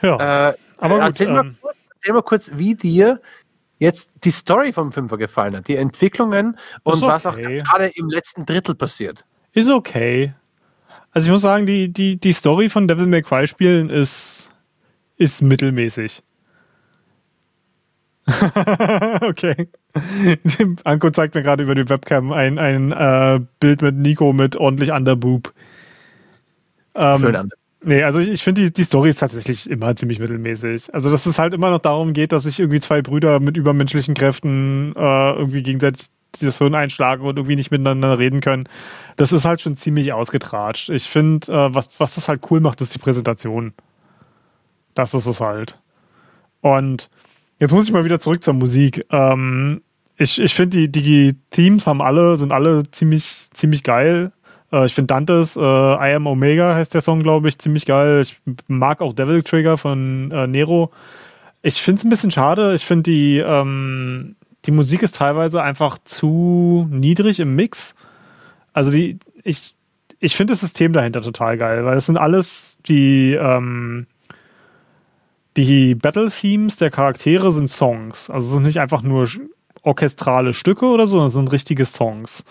ja. Äh, aber gut, erzähl, ähm, mal kurz, erzähl mal kurz, wie dir jetzt die Story vom Fünfer gefallen hat, die Entwicklungen und okay. was auch gerade im letzten Drittel passiert. Ist okay. Also ich muss sagen, die, die, die Story von Devil May Cry Spielen ist, ist mittelmäßig. okay. Anko zeigt mir gerade über die Webcam ein, ein äh, Bild mit Nico mit ordentlich Underboob. Ähm, Schön Underboob. Nee, also ich, finde, die, die Story ist tatsächlich immer ziemlich mittelmäßig. Also, dass es halt immer noch darum geht, dass sich irgendwie zwei Brüder mit übermenschlichen Kräften äh, irgendwie gegenseitig das Hirn einschlagen und irgendwie nicht miteinander reden können. Das ist halt schon ziemlich ausgetratscht. Ich finde, äh, was, was das halt cool macht, ist die Präsentation. Das ist es halt. Und jetzt muss ich mal wieder zurück zur Musik. Ähm, ich ich finde, die, die Themes haben alle, sind alle ziemlich, ziemlich geil. Äh, ich finde Dantes äh, I Am Omega heißt der Song, glaube ich, ziemlich geil. Ich mag auch Devil Trigger von äh, Nero. Ich finde es ein bisschen schade. Ich finde die, ähm, die Musik ist teilweise einfach zu niedrig im Mix. Also die, ich, ich finde das System dahinter total geil, weil es sind alles die, ähm, die Battle-Themes der Charaktere sind Songs. Also es sind nicht einfach nur orchestrale Stücke oder so, sondern es sind richtige Songs.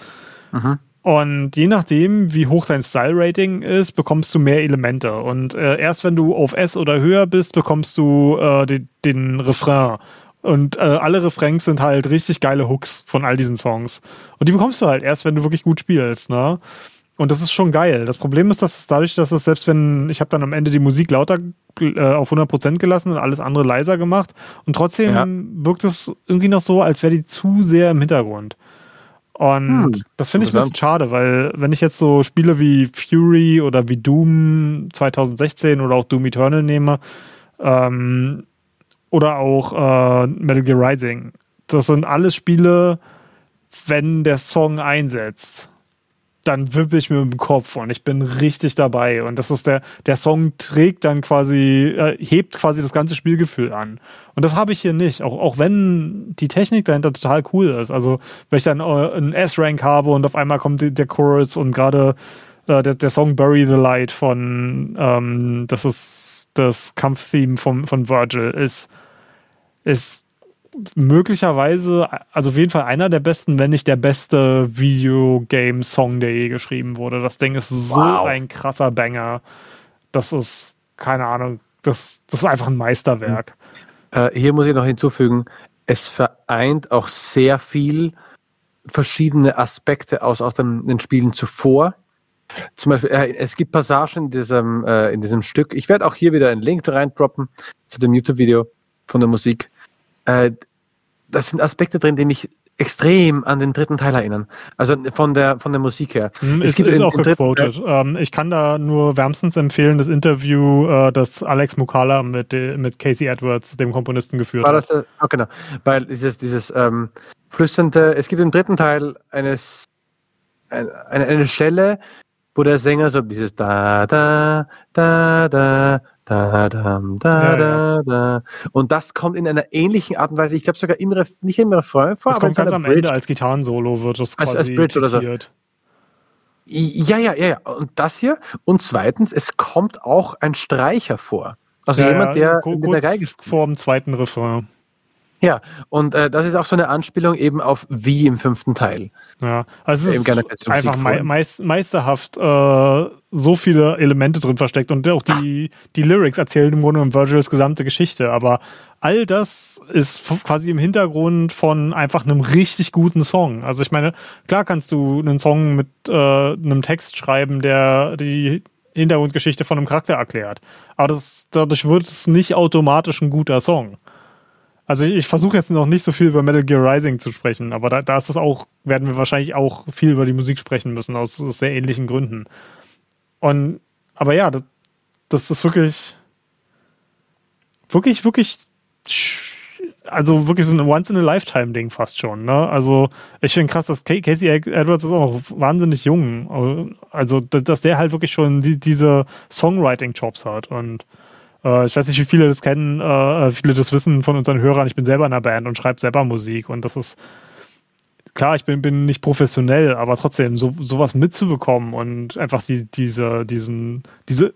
Mhm. Und je nachdem, wie hoch dein Style-Rating ist, bekommst du mehr Elemente. Und äh, erst wenn du auf S oder höher bist, bekommst du äh, den, den Refrain. Und äh, alle Refrains sind halt richtig geile Hooks von all diesen Songs. Und die bekommst du halt erst, wenn du wirklich gut spielst. Ne? Und das ist schon geil. Das Problem ist, dass es dadurch, dass es selbst wenn, ich habe dann am Ende die Musik lauter äh, auf 100% gelassen und alles andere leiser gemacht. Und trotzdem ja. wirkt es irgendwie noch so, als wäre die zu sehr im Hintergrund. Und hm, das finde ich ein bisschen schade, weil wenn ich jetzt so Spiele wie Fury oder wie Doom 2016 oder auch Doom Eternal nehme, ähm, oder auch äh, Metal Gear Rising, das sind alles Spiele, wenn der Song einsetzt, dann wippe ich mir im Kopf und ich bin richtig dabei. Und das ist der, der Song trägt dann quasi, äh, hebt quasi das ganze Spielgefühl an. Und das habe ich hier nicht, auch, auch wenn die Technik dahinter total cool ist. Also, wenn ich dann äh, einen S-Rank habe und auf einmal kommt der Chorus und gerade äh, der, der Song Bury the Light von, ähm, das ist das Kampftheme von, von Virgil, ist, ist möglicherweise, also auf jeden Fall einer der besten, wenn nicht der beste Videogame-Song, der je geschrieben wurde. Das Ding ist so wow. ein krasser Banger. Das ist, keine Ahnung, das, das ist einfach ein Meisterwerk. Äh, hier muss ich noch hinzufügen, es vereint auch sehr viel verschiedene Aspekte aus, aus den, den Spielen zuvor. Zum Beispiel, äh, es gibt Passagen in diesem, äh, in diesem Stück. Ich werde auch hier wieder einen Link reindroppen zu dem YouTube-Video von der Musik äh, das sind Aspekte drin, die mich extrem an den dritten Teil erinnern. Also von der, von der Musik her. Mm, es gibt ist auch gequotet. Ähm, ich kann da nur wärmstens empfehlen, das Interview, äh, das Alex Mukala mit, mit Casey Edwards, dem Komponisten, geführt War das hat. oh, genau. Weil dieses, dieses ähm, flüsternde, es gibt im dritten Teil eines, eine, eine Stelle, wo der Sänger so dieses da, da, da, da, da, da, da, da, da. Und das kommt in einer ähnlichen Art und Weise, ich glaube sogar im Ref nicht im Refrain vor, das aber kommt ganz am Bridge. Ende als Gitarrensolo wird das quasi als, als Bridge oder so. Ja, ja, ja, ja. Und das hier. Und zweitens, es kommt auch ein Streicher vor. Also ja, jemand, der ja, mit der Geige vor dem zweiten Refrain. Ja, und äh, das ist auch so eine Anspielung eben auf wie im fünften Teil. Ja, also es ist einfach meist, meisterhaft äh, so viele Elemente drin versteckt und auch die, die Lyrics erzählen im Grunde um Virgils gesamte Geschichte, aber all das ist quasi im Hintergrund von einfach einem richtig guten Song. Also ich meine, klar kannst du einen Song mit äh, einem Text schreiben, der die Hintergrundgeschichte von einem Charakter erklärt, aber das, dadurch wird es nicht automatisch ein guter Song. Also ich, ich versuche jetzt noch nicht so viel über Metal Gear Rising zu sprechen, aber da, da ist es auch, werden wir wahrscheinlich auch viel über die Musik sprechen müssen, aus, aus sehr ähnlichen Gründen. Und, aber ja, das, das ist wirklich, wirklich, wirklich, also wirklich so ein Once-in-a-Lifetime-Ding fast schon. Ne? Also ich finde krass, dass Casey Edwards ist auch noch wahnsinnig jung. Also, dass der halt wirklich schon die, diese Songwriting-Jobs hat und äh, ich weiß nicht, wie viele das kennen, äh, viele das wissen von unseren Hörern. Ich bin selber in einer Band und schreibe selber Musik und das ist klar, ich bin, bin nicht professionell, aber trotzdem, so, sowas mitzubekommen und einfach die, diese, diesen, diese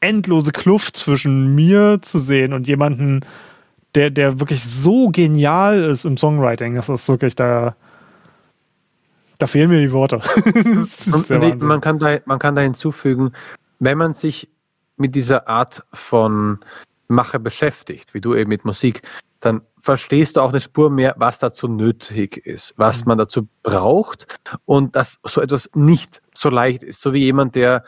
endlose Kluft zwischen mir zu sehen und jemanden, der, der wirklich so genial ist im Songwriting, das ist wirklich da. Da fehlen mir die Worte. man, kann da, man kann da hinzufügen, wenn man sich mit dieser Art von Mache beschäftigt, wie du eben mit Musik, dann verstehst du auch eine Spur mehr, was dazu nötig ist, was mhm. man dazu braucht und dass so etwas nicht so leicht ist. So wie jemand, der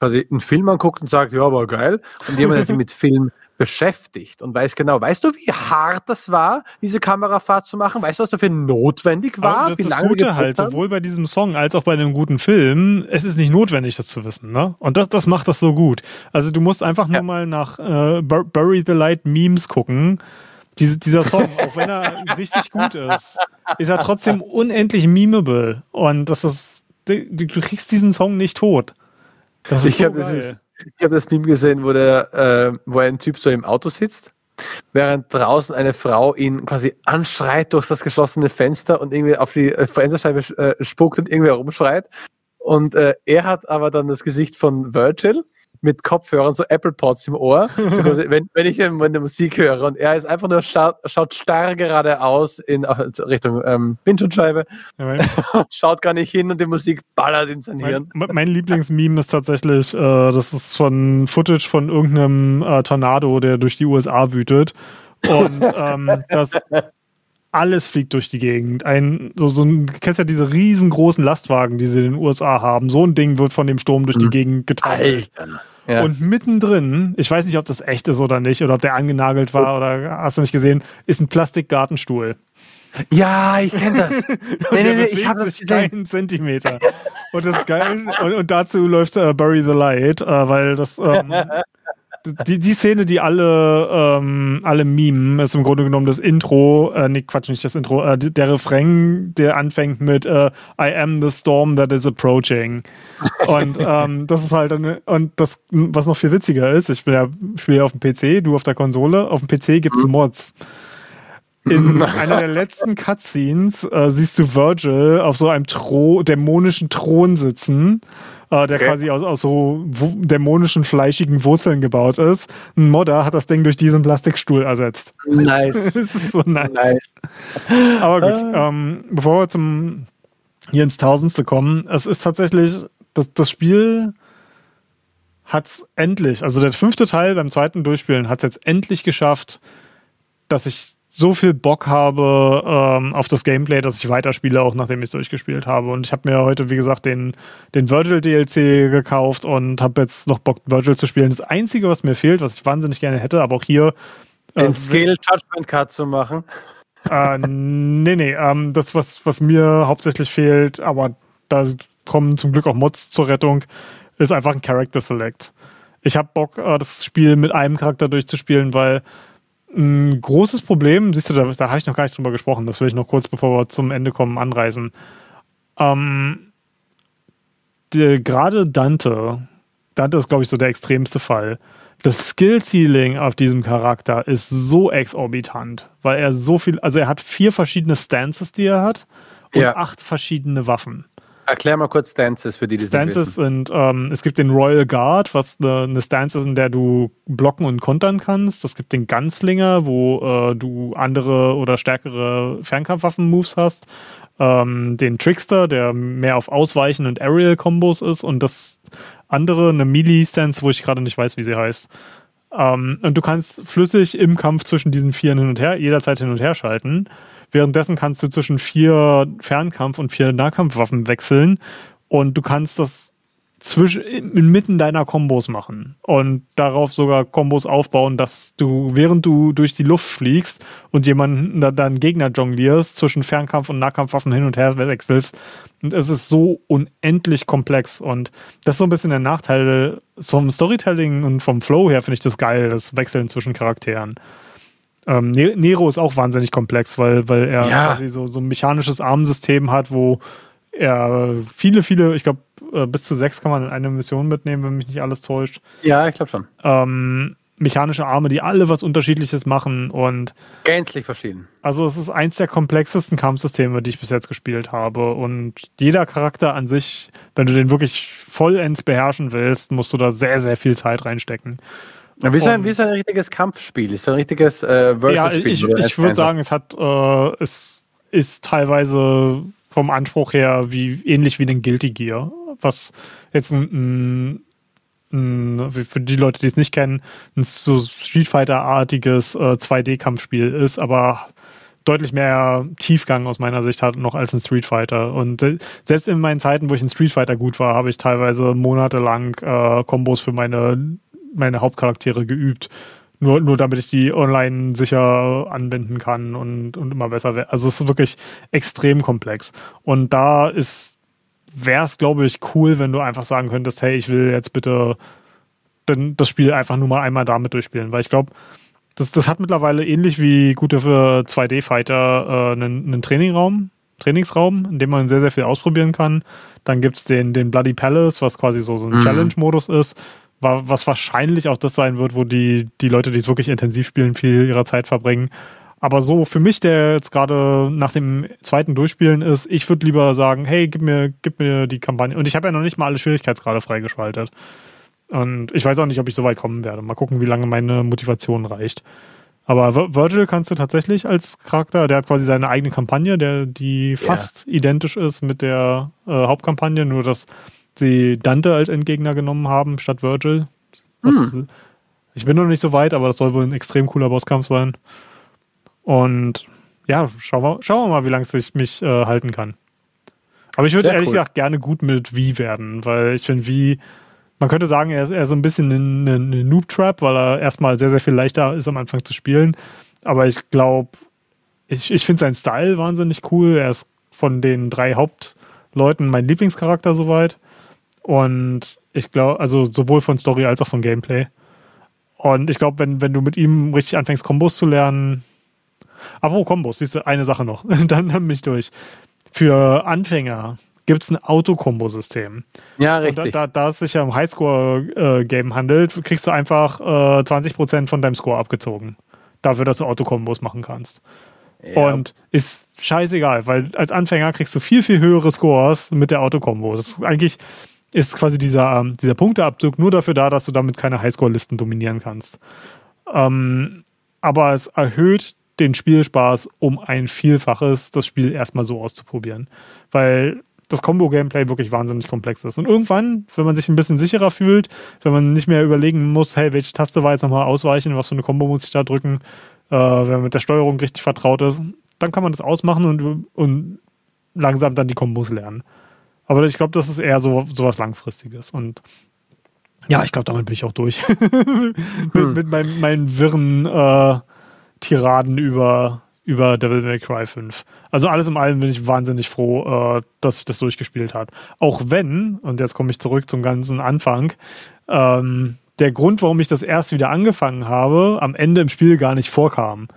quasi einen Film anguckt und sagt, ja, war geil, und jemand, der sich mit Film beschäftigt und weiß genau, weißt du, wie hart das war, diese Kamerafahrt zu machen? Weißt du, was dafür notwendig war? das wie lange Gute halt, haben? sowohl bei diesem Song als auch bei einem guten Film, es ist nicht notwendig, das zu wissen, ne? Und das, das macht das so gut. Also du musst einfach nur mal nach äh, Bury the Light Memes gucken. Diese, dieser Song, auch wenn er richtig gut ist, ist er trotzdem unendlich memeable. Und das ist, du, du kriegst diesen Song nicht tot. Das ist ich so habe das, ich habe das Meme gesehen, wo, der, äh, wo ein Typ so im Auto sitzt, während draußen eine Frau ihn quasi anschreit durch das geschlossene Fenster und irgendwie auf die äh, Fensterscheibe äh, spuckt und irgendwie rumschreit. Und äh, er hat aber dann das Gesicht von Virgil mit Kopfhörern, so Apple Pods im Ohr, so quasi, wenn, wenn ich meine Musik höre und er ist einfach nur schaut, schaut starr geradeaus in Richtung ähm, Windschutzscheibe, ja, schaut gar nicht hin und die Musik ballert in sein Hirn. Mein, mein Lieblingsmeme ist tatsächlich, äh, das ist von Footage von irgendeinem äh, Tornado, der durch die USA wütet. Und ähm, das alles fliegt durch die Gegend. Ein, so, so ein, du kennst ja diese riesengroßen Lastwagen, die sie in den USA haben. So ein Ding wird von dem Sturm durch die mhm. Gegend geteilt. Ja. Und mittendrin, ich weiß nicht, ob das echt ist oder nicht, oder ob der angenagelt war oh. oder hast du nicht gesehen, ist ein Plastikgartenstuhl. Ja, ich kenne das. nee, nee, nee, ich habe das gesehen. keinen Zentimeter. Und das geil und, und dazu läuft uh, Bury the Light, uh, weil das ähm, die, die Szene, die alle, ähm, alle mimen, ist im Grunde genommen das Intro, äh, nee, Quatsch, nicht das Intro, äh, der Refrain, der anfängt mit äh, I am the storm that is approaching. Und ähm, das ist halt eine, und das, was noch viel witziger ist, ich bin ja, spiele ja auf dem PC, du auf der Konsole, auf dem PC gibt es mhm. Mods. In einer der letzten Cutscenes äh, siehst du Virgil auf so einem Thro dämonischen Thron sitzen äh, der okay. quasi aus, aus so dämonischen, fleischigen Wurzeln gebaut ist. Ein Modder hat das Ding durch diesen Plastikstuhl ersetzt. Nice. das ist so nice. nice. Aber gut, ah. ähm, bevor wir zum hier ins Tausendste kommen, es ist tatsächlich, das, das Spiel hat es endlich, also der fünfte Teil beim zweiten Durchspielen hat es jetzt endlich geschafft, dass ich so viel Bock habe ähm, auf das Gameplay, dass ich weiterspiele, auch nachdem ich es durchgespielt habe. Und ich habe mir heute, wie gesagt, den, den Virgil DLC gekauft und habe jetzt noch Bock, Virgil zu spielen. Das Einzige, was mir fehlt, was ich wahnsinnig gerne hätte, aber auch hier. Äh, den Scale Judgment Card zu machen. Äh, nee, nee. Ähm, das, was, was mir hauptsächlich fehlt, aber da kommen zum Glück auch Mods zur Rettung, ist einfach ein Character Select. Ich habe Bock, äh, das Spiel mit einem Charakter durchzuspielen, weil ein großes Problem, siehst du, da, da habe ich noch gar nicht drüber gesprochen, das will ich noch kurz, bevor wir zum Ende kommen, anreißen. Ähm, Gerade Dante, Dante ist, glaube ich, so der extremste Fall. Das Skill-Ceiling auf diesem Charakter ist so exorbitant, weil er so viel, also er hat vier verschiedene Stances, die er hat, und ja. acht verschiedene Waffen. Erklär mal kurz Stances für die, die Stances sind, ähm, es gibt den Royal Guard, was eine, eine Stance ist, in der du blocken und kontern kannst. Es gibt den Gunslinger, wo äh, du andere oder stärkere Fernkampfwaffen-Moves hast. Ähm, den Trickster, der mehr auf Ausweichen und Aerial-Kombos ist. Und das andere, eine Melee-Stance, wo ich gerade nicht weiß, wie sie heißt. Ähm, und du kannst flüssig im Kampf zwischen diesen vier hin und her, jederzeit hin und her schalten. Währenddessen kannst du zwischen vier Fernkampf- und vier Nahkampfwaffen wechseln und du kannst das zwischen, inmitten deiner Kombos machen und darauf sogar Kombos aufbauen, dass du, während du durch die Luft fliegst und jemanden dann Gegner jonglierst, zwischen Fernkampf- und Nahkampfwaffen hin und her wechselst. Und es ist so unendlich komplex und das ist so ein bisschen der Nachteil. Vom Storytelling und vom Flow her finde ich das geil, das Wechseln zwischen Charakteren. Ähm, ne-, Nero ist auch wahnsinnig komplex, weil, weil er ja. quasi so, so ein mechanisches Armensystem hat, wo er viele, viele, ich glaube, äh, bis zu sechs kann man in eine Mission mitnehmen, wenn mich nicht alles täuscht. Ja, ich glaube schon. Ähm, mechanische Arme, die alle was Unterschiedliches machen und. Gänzlich verschieden. Also, es ist eins der komplexesten Kampfsysteme, die ich bis jetzt gespielt habe. Und jeder Charakter an sich, wenn du den wirklich vollends beherrschen willst, musst du da sehr, sehr viel Zeit reinstecken. Ja, wie, ist ein, wie ist ein richtiges Kampfspiel? Ist ein richtiges äh, Versus-Spiel? Ja, ich, ich würde sagen, es hat, äh, es ist teilweise vom Anspruch her wie ähnlich wie den Guilty Gear, was jetzt ein, ein, ein für die Leute, die es nicht kennen, ein so Street Fighter-artiges äh, 2D-Kampfspiel ist, aber deutlich mehr Tiefgang aus meiner Sicht hat noch als ein Street Fighter. Und äh, selbst in meinen Zeiten, wo ich in Street Fighter gut war, habe ich teilweise monatelang äh, Kombos für meine meine Hauptcharaktere geübt. Nur, nur damit ich die online sicher anwenden kann und, und immer besser werde. Also es ist wirklich extrem komplex. Und da ist, wäre es, glaube ich, cool, wenn du einfach sagen könntest, hey, ich will jetzt bitte das Spiel einfach nur mal einmal damit durchspielen. Weil ich glaube, das, das hat mittlerweile ähnlich wie gute für 2D-Fighter äh, einen, einen Trainingraum, Trainingsraum, in dem man sehr, sehr viel ausprobieren kann. Dann gibt es den, den Bloody Palace, was quasi so, so ein mhm. Challenge-Modus ist was wahrscheinlich auch das sein wird, wo die, die Leute, die es wirklich intensiv spielen, viel ihrer Zeit verbringen. Aber so für mich, der jetzt gerade nach dem zweiten Durchspielen ist, ich würde lieber sagen, hey, gib mir, gib mir die Kampagne. Und ich habe ja noch nicht mal alle Schwierigkeitsgrade freigeschaltet. Und ich weiß auch nicht, ob ich so weit kommen werde. Mal gucken, wie lange meine Motivation reicht. Aber Virgil kannst du tatsächlich als Charakter, der hat quasi seine eigene Kampagne, der, die fast yeah. identisch ist mit der äh, Hauptkampagne, nur dass sie Dante als Endgegner genommen haben statt Virgil. Was, hm. Ich bin noch nicht so weit, aber das soll wohl ein extrem cooler Bosskampf sein. Und ja, schauen wir, schauen wir mal, wie lange es sich mich äh, halten kann. Aber ich würde ehrlich cool. gesagt gerne gut mit Wie werden, weil ich finde Wie, man könnte sagen, er ist eher so ein bisschen eine, eine Noob-Trap, weil er erstmal sehr, sehr viel leichter ist am Anfang zu spielen. Aber ich glaube, ich, ich finde seinen Style wahnsinnig cool. Er ist von den drei Hauptleuten mein Lieblingscharakter soweit. Und ich glaube, also sowohl von Story als auch von Gameplay. Und ich glaube, wenn, wenn du mit ihm richtig anfängst, Kombos zu lernen. Aber Kombos, siehst du, eine Sache noch. dann, dann bin ich durch. Für Anfänger gibt es ein Autokombo-System. Ja, richtig. Da, da, da, es sich ja um Highscore-Game handelt, kriegst du einfach äh, 20% von deinem Score abgezogen. Dafür, dass du Autokombos machen kannst. Ja. Und ist scheißegal, weil als Anfänger kriegst du viel, viel höhere Scores mit der Autokombo. Das ist eigentlich ist quasi dieser, ähm, dieser Punkteabzug nur dafür da, dass du damit keine Highscore-Listen dominieren kannst. Ähm, aber es erhöht den Spielspaß um ein Vielfaches, das Spiel erstmal so auszuprobieren. Weil das Combo-Gameplay wirklich wahnsinnig komplex ist. Und irgendwann, wenn man sich ein bisschen sicherer fühlt, wenn man nicht mehr überlegen muss, hey, welche Taste war jetzt nochmal ausweichen, was für eine Combo muss ich da drücken, äh, wenn man mit der Steuerung richtig vertraut ist, dann kann man das ausmachen und, und langsam dann die Kombos lernen. Aber ich glaube, das ist eher so, so was Langfristiges. Und ja, ich glaube, damit bin ich auch durch. mit, hm. mit meinen, meinen wirren äh, Tiraden über, über Devil May Cry 5. Also alles in allem bin ich wahnsinnig froh, äh, dass ich das durchgespielt habe. Auch wenn, und jetzt komme ich zurück zum ganzen Anfang, ähm, der Grund, warum ich das erst wieder angefangen habe, am Ende im Spiel gar nicht vorkam.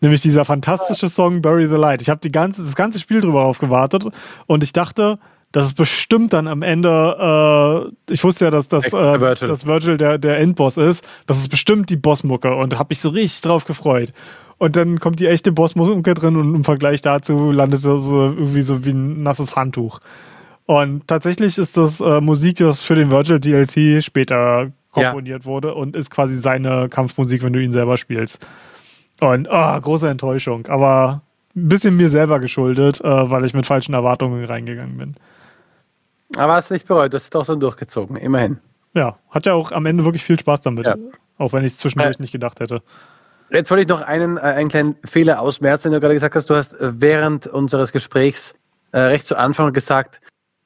Nämlich dieser fantastische Song Bury the Light. Ich habe ganze, das ganze Spiel drüber aufgewartet und ich dachte, das ist bestimmt dann am Ende, äh, ich wusste ja, dass, dass, äh, Virgil. dass Virgil der, der Endboss ist, das ist bestimmt die Bossmucke und habe mich so richtig drauf gefreut. Und dann kommt die echte Bossmucke drin und im Vergleich dazu landet das irgendwie so wie ein nasses Handtuch. Und tatsächlich ist das äh, Musik, das für den Virgil DLC später komponiert ja. wurde und ist quasi seine Kampfmusik, wenn du ihn selber spielst. Und oh, große Enttäuschung, aber ein bisschen mir selber geschuldet, äh, weil ich mit falschen Erwartungen reingegangen bin. Aber hast du nicht bereut, das ist doch so durchgezogen, immerhin. Ja, hat ja auch am Ende wirklich viel Spaß damit, ja. auch wenn ich es zwischendurch äh, nicht gedacht hätte. Jetzt wollte ich noch einen, äh, einen kleinen Fehler ausmerzen, den du gerade gesagt hast. Du hast äh, während unseres Gesprächs äh, recht zu Anfang gesagt,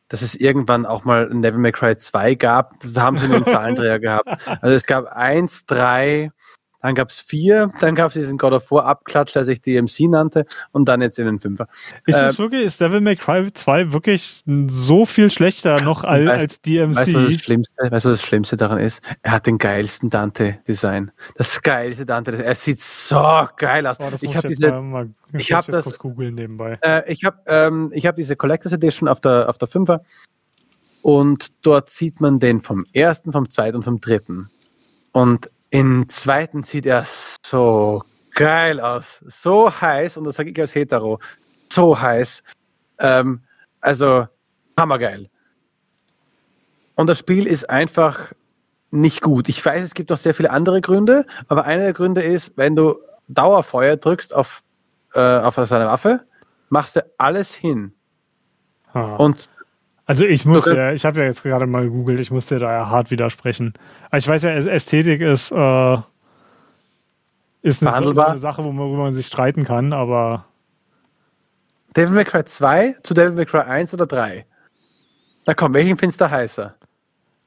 dass es irgendwann auch mal ein Devil May Cry 2 gab. Da haben sie nur einen Zahlendreher gehabt. Also es gab 1, 3, dann gab es vier, dann gab es diesen God of War Abklatsch, der sich DMC nannte, und dann jetzt in den Fünfer. Ist äh, es wirklich, ist Devil May Cry 2 wirklich so viel schlechter noch als, weißt, als DMC? Weißt du, was das Schlimmste, weißt du, was das Schlimmste daran ist? Er hat den geilsten Dante-Design. Das geilste Dante, er sieht so geil aus. Oh, ich habe diese, mal, ich habe das, nebenbei. Äh, ich habe, ähm, ich habe diese Collectors Edition auf der, auf der Fünfer und dort sieht man den vom ersten, vom zweiten und vom dritten. Und im zweiten sieht er so geil aus. So heiß, und das sage ich als Hetero, so heiß. Ähm, also hammergeil. Und das Spiel ist einfach nicht gut. Ich weiß, es gibt auch sehr viele andere Gründe, aber einer der Gründe ist, wenn du Dauerfeuer drückst auf, äh, auf seine Waffe, machst du alles hin. Ah. Und also ich muss ja, ich habe ja jetzt gerade mal gegoogelt, ich muss dir da ja hart widersprechen. ich weiß ja, Ästhetik ist, äh, ist, eine, ist eine Sache, worüber man sich streiten kann, aber. Devil May Cry 2 zu Devil May Cry 1 oder 3? Na komm, welchen findest du heißer?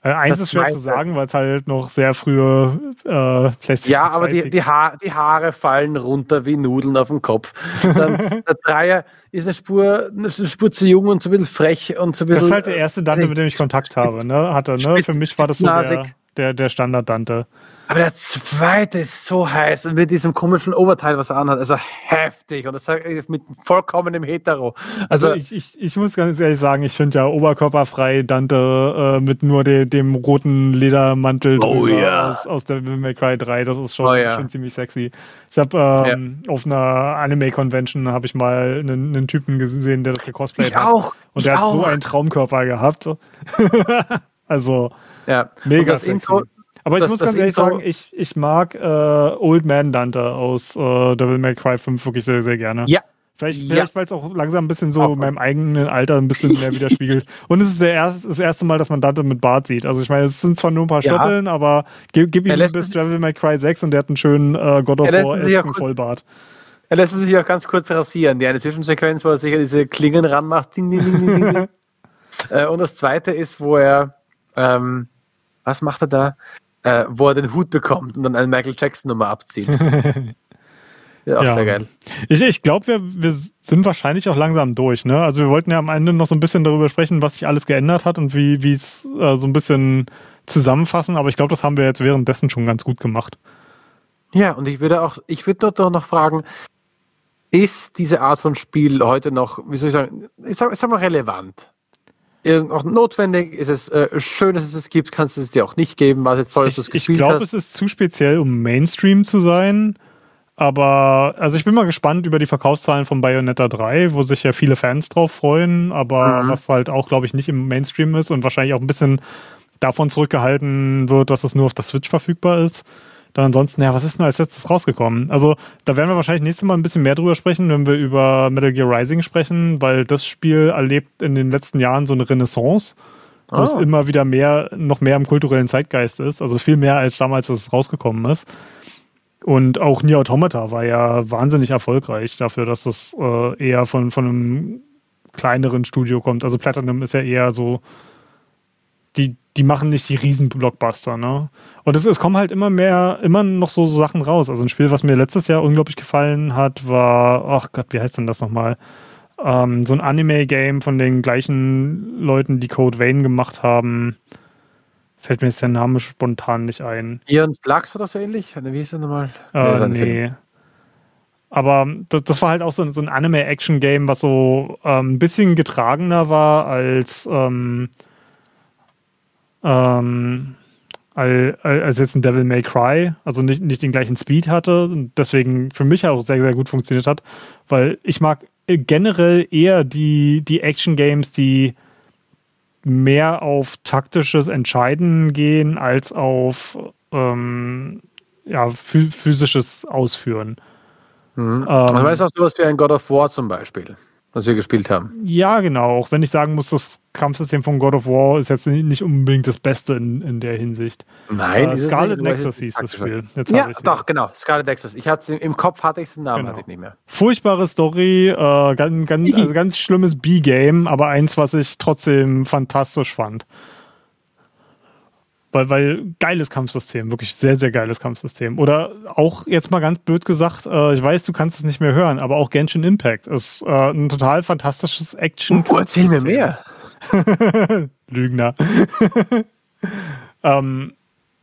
Äh, eins das ist schwer zu sagen, weil es halt noch sehr frühe äh, PlayStation Ja, aber die, die, ha die, Haare fallen runter wie Nudeln auf den Kopf. Dann, der Dreier ist eine Spur, eine Spur zu jung und so ein bisschen frech und so ein bisschen. Das ist halt der erste Dante, mit dem ich Kontakt habe, ne? Hatte, ne? Für mich war das so der, der, der Standard-Dante. Aber der zweite ist so heiß und mit diesem komischen Oberteil, was er anhat, also heftig und das mit vollkommenem Hetero. Also, also ich, ich, ich muss ganz ehrlich sagen, ich finde ja oberkörperfrei Dante äh, mit nur de, dem roten Ledermantel oh, ja. aus, aus der Cry 3, das ist schon, oh, ja. schon ziemlich sexy. Ich habe ähm, ja. auf einer Anime-Convention habe ich mal einen, einen, Typen gesehen, der das gecosplayt ich hat. Auch. Und der hat auch. so einen Traumkörper gehabt. also ja. mega sexy. Intro aber ich das, muss ganz ehrlich sagen, ich, ich mag äh, Old Man Dante aus äh, Devil May Cry 5 wirklich sehr, sehr gerne. Ja. Vielleicht, vielleicht ja. weil es auch langsam ein bisschen so meinem eigenen Alter ein bisschen mehr widerspiegelt. Und es ist der erste, das erste Mal, dass man Dante mit Bart sieht. Also ich meine, es sind zwar nur ein paar ja. Stoppeln, aber gib, gib ihm bis Devil May Cry 6 und der hat einen schönen äh, God of War Vollbart. Er lässt sich auch ganz kurz rasieren. Die eine Zwischensequenz, wo er sich diese Klingen ranmacht. Ding, ding, ding, ding, ding. äh, und das zweite ist, wo er ähm, was macht er da? Äh, wo er den Hut bekommt und dann eine Michael Jackson-Nummer abzieht. ja, auch ja. sehr geil. Ich, ich glaube, wir, wir sind wahrscheinlich auch langsam durch. Ne? Also wir wollten ja am Ende noch so ein bisschen darüber sprechen, was sich alles geändert hat und wie es äh, so ein bisschen zusammenfassen, aber ich glaube, das haben wir jetzt währenddessen schon ganz gut gemacht. Ja, und ich würde auch, ich würde doch noch fragen, ist diese Art von Spiel heute noch, wie soll ich sagen, ich sag, ich sag mal relevant? Auch notwendig? Ist es äh, schön, dass es es gibt? Kannst du es dir auch nicht geben? Was jetzt soll, dass du es gespielt Ich glaube, es ist zu speziell, um Mainstream zu sein. Aber, also ich bin mal gespannt über die Verkaufszahlen von Bayonetta 3, wo sich ja viele Fans drauf freuen, aber mhm. was halt auch, glaube ich, nicht im Mainstream ist und wahrscheinlich auch ein bisschen davon zurückgehalten wird, dass es nur auf der Switch verfügbar ist. Dann ansonsten, ja, was ist denn als letztes rausgekommen? Also, da werden wir wahrscheinlich nächstes Mal ein bisschen mehr drüber sprechen, wenn wir über Metal Gear Rising sprechen, weil das Spiel erlebt in den letzten Jahren so eine Renaissance, wo es immer wieder mehr, noch mehr im kulturellen Zeitgeist ist. Also viel mehr als damals, als es rausgekommen ist. Und auch Nier Automata war ja wahnsinnig erfolgreich dafür, dass das äh, eher von, von einem kleineren Studio kommt. Also Platinum ist ja eher so, die, die machen nicht die Riesen-Blockbuster, ne? Und es, es kommen halt immer mehr, immer noch so Sachen raus. Also ein Spiel, was mir letztes Jahr unglaublich gefallen hat, war, ach Gott, wie heißt denn das nochmal? Ähm, so ein Anime-Game von den gleichen Leuten, die Code Vein gemacht haben. Fällt mir jetzt der Name spontan nicht ein. Ian Flux oder so ähnlich? Wie hieß der nochmal? Äh, nee. Aber das, das, war halt auch so, so ein Anime-Action-Game, was so ähm, ein bisschen getragener war als, ähm, ähm, als, jetzt ein Devil May Cry. Also nicht, nicht den gleichen Speed hatte und deswegen für mich auch sehr, sehr gut funktioniert hat. Weil ich mag generell eher die, die Action-Games, die mehr auf taktisches Entscheiden gehen als auf ähm, ja, physisches Ausführen. Mhm. Ähm, weißt du, sowas wie ein God of War zum Beispiel was wir gespielt haben. Ja, genau. Auch wenn ich sagen muss, das Kampfsystem von God of War ist jetzt nicht unbedingt das Beste in, in der Hinsicht. Nein, äh, Scarlet Nexus hieß das Spiel. Jetzt ja, doch, genau. Scarlet Nexus. Ich hatte im Kopf hatte ich den Namen genau. hatte ich nicht mehr. Furchtbare Story, äh, ganz, ganz, also ganz schlimmes B-Game, aber eins, was ich trotzdem fantastisch fand. Weil, weil geiles Kampfsystem, wirklich sehr, sehr geiles Kampfsystem. Oder auch jetzt mal ganz blöd gesagt, äh, ich weiß, du kannst es nicht mehr hören, aber auch Genshin Impact ist äh, ein total fantastisches Action. Oh, erzähl mir mehr. Lügner. ähm,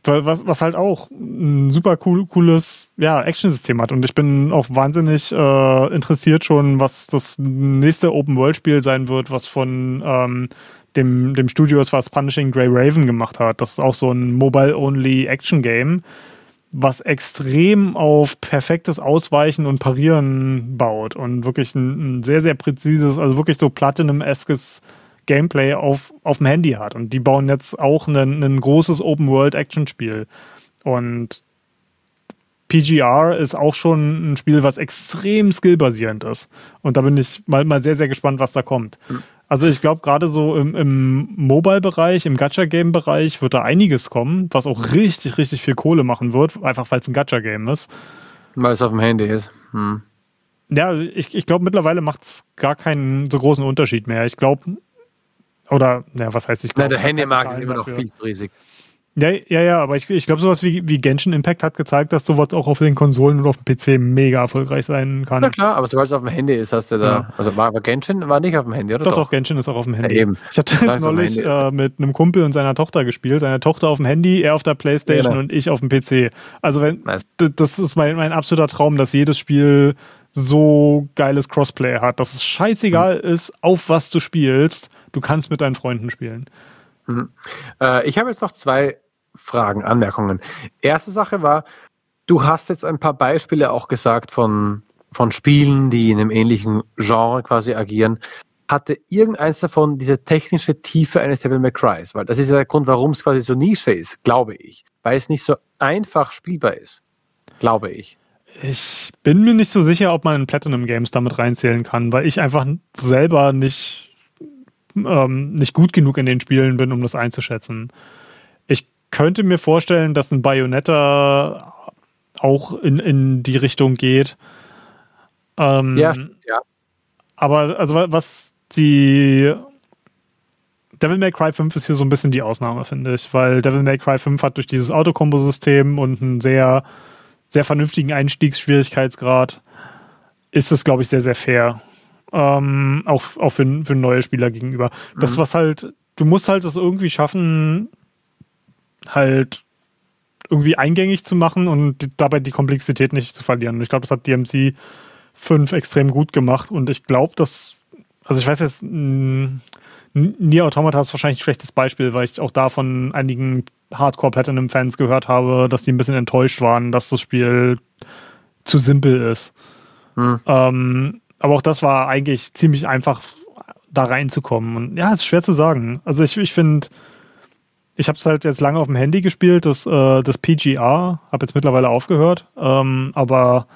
was, was halt auch ein super cool, cooles ja, Action-System hat. Und ich bin auch wahnsinnig äh, interessiert schon, was das nächste Open-World-Spiel sein wird, was von ähm, dem, dem Studio ist, was Punishing Grey Raven gemacht hat. Das ist auch so ein Mobile-Only-Action-Game, was extrem auf perfektes Ausweichen und Parieren baut und wirklich ein, ein sehr, sehr präzises, also wirklich so Platinum-eskes Gameplay auf, auf dem Handy hat. Und die bauen jetzt auch ein, großes Open-World-Action-Spiel. Und PGR ist auch schon ein Spiel, was extrem skillbasierend ist. Und da bin ich mal, mal sehr, sehr gespannt, was da kommt. Also ich glaube, gerade so im, im Mobile-Bereich, im Gacha-Game-Bereich wird da einiges kommen, was auch richtig, richtig viel Kohle machen wird, einfach weil es ein Gacha-Game ist. Weil es auf dem Handy ist. Hm. Ja, ich, ich glaube, mittlerweile macht es gar keinen so großen Unterschied mehr. Ich glaube, oder, ja, was heißt ich glaube? Der Handymarkt ist immer noch viel zu riesig. Ja, ja, ja, aber ich, ich glaube, sowas wie, wie Genshin Impact hat gezeigt, dass sowas auch auf den Konsolen und auf dem PC mega erfolgreich sein kann. Na klar, aber sobald es auf dem Handy ist, hast du da. Ja. Also war, aber Genshin war nicht auf dem Handy, oder? Doch, doch, doch Genshin ist auch auf dem Handy. Ja, eben. Ich hatte das neulich äh, mit einem Kumpel und seiner Tochter gespielt. Seine Tochter auf dem Handy, er auf der Playstation ja, genau. und ich auf dem PC. Also wenn nice. das ist mein, mein absoluter Traum, dass jedes Spiel so geiles Crossplay hat, dass es scheißegal mhm. ist, auf was du spielst. Du kannst mit deinen Freunden spielen. Mhm. Äh, ich habe jetzt noch zwei Fragen, Anmerkungen. Erste Sache war, du hast jetzt ein paar Beispiele auch gesagt von, von Spielen, die in einem ähnlichen Genre quasi agieren. Hatte irgendeins davon diese technische Tiefe eines Devil May Cry? Weil das ist ja der Grund, warum es quasi so Nische ist, glaube ich. Weil es nicht so einfach spielbar ist, glaube ich. Ich bin mir nicht so sicher, ob man Platinum Games damit reinzählen kann, weil ich einfach selber nicht, ähm, nicht gut genug in den Spielen bin, um das einzuschätzen könnte mir vorstellen, dass ein Bayonetta auch in, in die Richtung geht. Ähm, ja, ja. Aber also was die Devil May Cry 5 ist hier so ein bisschen die Ausnahme, finde ich, weil Devil May Cry 5 hat durch dieses Autokombo-System und einen sehr, sehr vernünftigen Einstiegsschwierigkeitsgrad ist es, glaube ich, sehr, sehr fair. Ähm, auch auch für, für neue Spieler gegenüber. Das, mhm. was halt, du musst halt es irgendwie schaffen, halt irgendwie eingängig zu machen und dabei die Komplexität nicht zu verlieren. Und ich glaube, das hat DMC 5 extrem gut gemacht und ich glaube, dass, also ich weiß jetzt, Nier Automata ist wahrscheinlich ein schlechtes Beispiel, weil ich auch da von einigen Hardcore-Platinum-Fans gehört habe, dass die ein bisschen enttäuscht waren, dass das Spiel zu simpel ist. Hm. Ähm, aber auch das war eigentlich ziemlich einfach, da reinzukommen. Und ja, es ist schwer zu sagen. Also ich, ich finde, ich habe es halt jetzt lange auf dem Handy gespielt, das, äh, das PGR, habe jetzt mittlerweile aufgehört. Ähm, aber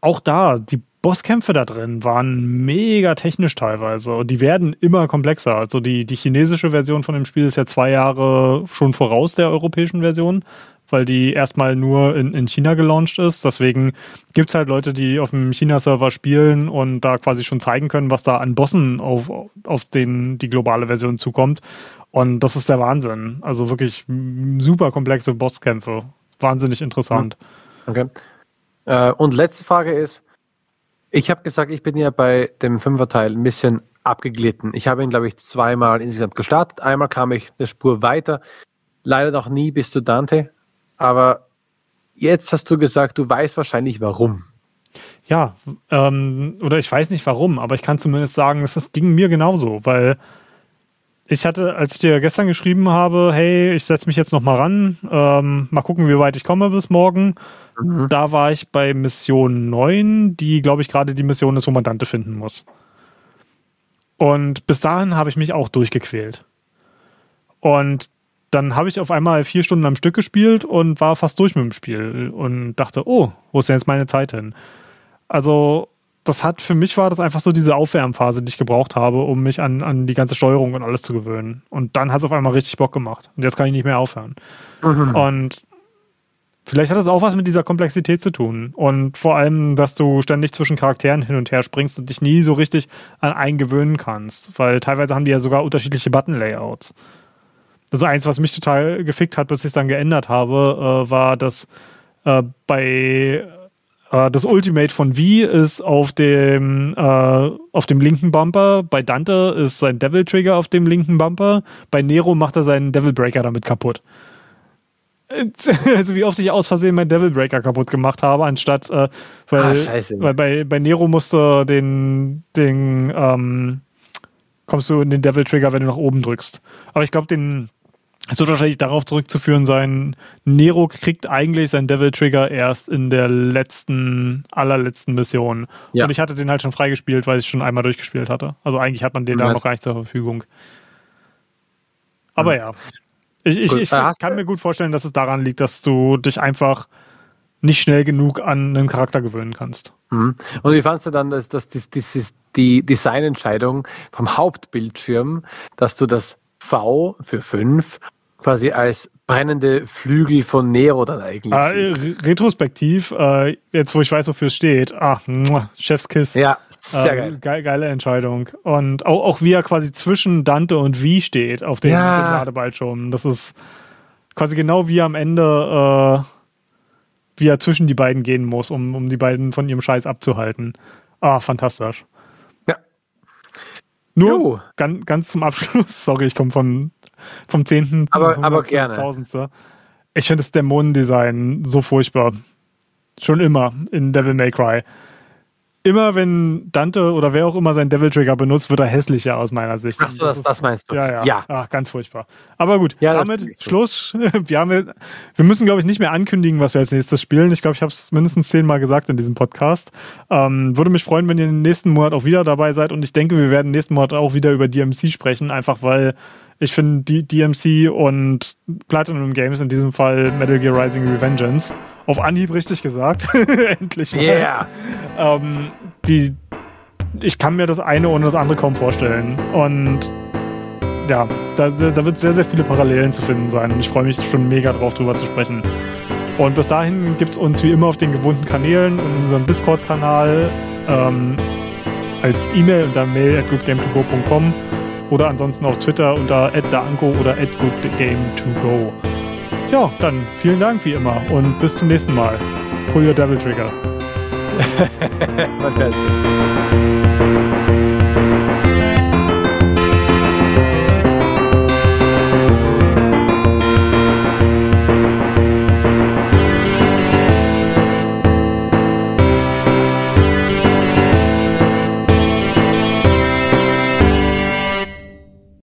auch da, die Bosskämpfe da drin waren mega technisch teilweise und die werden immer komplexer. Also die, die chinesische Version von dem Spiel ist ja zwei Jahre schon voraus der europäischen Version, weil die erstmal nur in, in China gelauncht ist. Deswegen gibt es halt Leute, die auf dem China-Server spielen und da quasi schon zeigen können, was da an Bossen auf, auf den die globale Version zukommt. Und das ist der Wahnsinn. Also wirklich super komplexe Bosskämpfe. Wahnsinnig interessant. Okay. Äh, und letzte Frage ist, ich habe gesagt, ich bin ja bei dem Fünferteil ein bisschen abgeglitten. Ich habe ihn, glaube ich, zweimal insgesamt gestartet. Einmal kam ich eine Spur weiter. Leider noch nie bis zu Dante. Aber jetzt hast du gesagt, du weißt wahrscheinlich warum. Ja, ähm, oder ich weiß nicht warum, aber ich kann zumindest sagen, das ging mir genauso, weil ich hatte, als ich dir gestern geschrieben habe, hey, ich setze mich jetzt noch mal ran, ähm, mal gucken, wie weit ich komme bis morgen. Mhm. Da war ich bei Mission 9, die, glaube ich, gerade die Mission ist, wo man Dante finden muss. Und bis dahin habe ich mich auch durchgequält. Und dann habe ich auf einmal vier Stunden am Stück gespielt und war fast durch mit dem Spiel und dachte, oh, wo ist denn jetzt meine Zeit hin? Also, das hat für mich war das einfach so diese Aufwärmphase, die ich gebraucht habe, um mich an, an die ganze Steuerung und alles zu gewöhnen. Und dann hat es auf einmal richtig Bock gemacht. Und jetzt kann ich nicht mehr aufhören. Mhm. Und Vielleicht hat das auch was mit dieser Komplexität zu tun. Und vor allem, dass du ständig zwischen Charakteren hin und her springst und dich nie so richtig an einen gewöhnen kannst. Weil teilweise haben die ja sogar unterschiedliche Button-Layouts. Das ist eins, was mich total gefickt hat, bis ich es dann geändert habe, äh, war, dass äh, bei äh, das Ultimate von V ist auf dem, äh, auf dem linken Bumper, bei Dante ist sein Devil Trigger auf dem linken Bumper, bei Nero macht er seinen Devil Breaker damit kaputt. also wie oft ich aus Versehen meinen Devil Breaker kaputt gemacht habe, anstatt, äh, weil, ah, weil bei, bei Nero musste den, den ähm, kommst du in den Devil Trigger, wenn du nach oben drückst. Aber ich glaube, den es wird wahrscheinlich darauf zurückzuführen sein, Nero kriegt eigentlich seinen Devil Trigger erst in der letzten, allerletzten Mission. Ja. Und ich hatte den halt schon freigespielt, weil ich schon einmal durchgespielt hatte. Also eigentlich hat man den da noch gar nicht zur Verfügung. Aber hm. ja, ich, ich, ich kann mir gut vorstellen, dass es daran liegt, dass du dich einfach nicht schnell genug an einen Charakter gewöhnen kannst. Mhm. Und wie fandest du dann, dass, dass das, das ist die Designentscheidung vom Hauptbildschirm, dass du das V für 5 quasi als brennende Flügel von Nero dann eigentlich äh, Retrospektiv, äh, jetzt wo ich weiß, wofür es steht, ah, Chefskiss. Ja, sehr äh, geil. Geile Entscheidung. Und auch, auch wie er quasi zwischen Dante und Wie steht auf dem, ja. Ladebildschirm. Das ist quasi genau wie am Ende, äh, wie er zwischen die beiden gehen muss, um, um die beiden von ihrem Scheiß abzuhalten. Ah, fantastisch. Nur ganz, ganz zum Abschluss, sorry, ich komme vom, vom 10. Aber, aber gerne. Ich finde das Dämonendesign so furchtbar. Schon immer in Devil May Cry immer wenn Dante oder wer auch immer seinen Devil Trigger benutzt, wird er hässlicher aus meiner Sicht. Ach so, das, das, meinst du. Ja, ja. ja. Ach, ganz furchtbar. Aber gut, ja, damit Schluss. Wir, haben, wir müssen, glaube ich, nicht mehr ankündigen, was wir als nächstes spielen. Ich glaube, ich habe es mindestens zehnmal gesagt in diesem Podcast. Ähm, würde mich freuen, wenn ihr im nächsten Monat auch wieder dabei seid. Und ich denke, wir werden nächsten Monat auch wieder über DMC sprechen, einfach weil ich finde die DMC und Platinum Games, in diesem Fall Metal Gear Rising Revengeance, auf Anhieb richtig gesagt. Endlich mal. Yeah. Ähm, die, ich kann mir das eine ohne das andere kaum vorstellen. Und ja, da, da wird sehr, sehr viele Parallelen zu finden sein. Und ich freue mich schon mega drauf, drüber zu sprechen. Und bis dahin gibt es uns wie immer auf den gewohnten Kanälen und unserem Discord-Kanal ähm, als E-Mail unter mail at goodgame2go.com oder ansonsten auf Twitter unter @danko oder @goodgame2go. Ja, dann vielen Dank wie immer und bis zum nächsten Mal. Pull your Devil Trigger.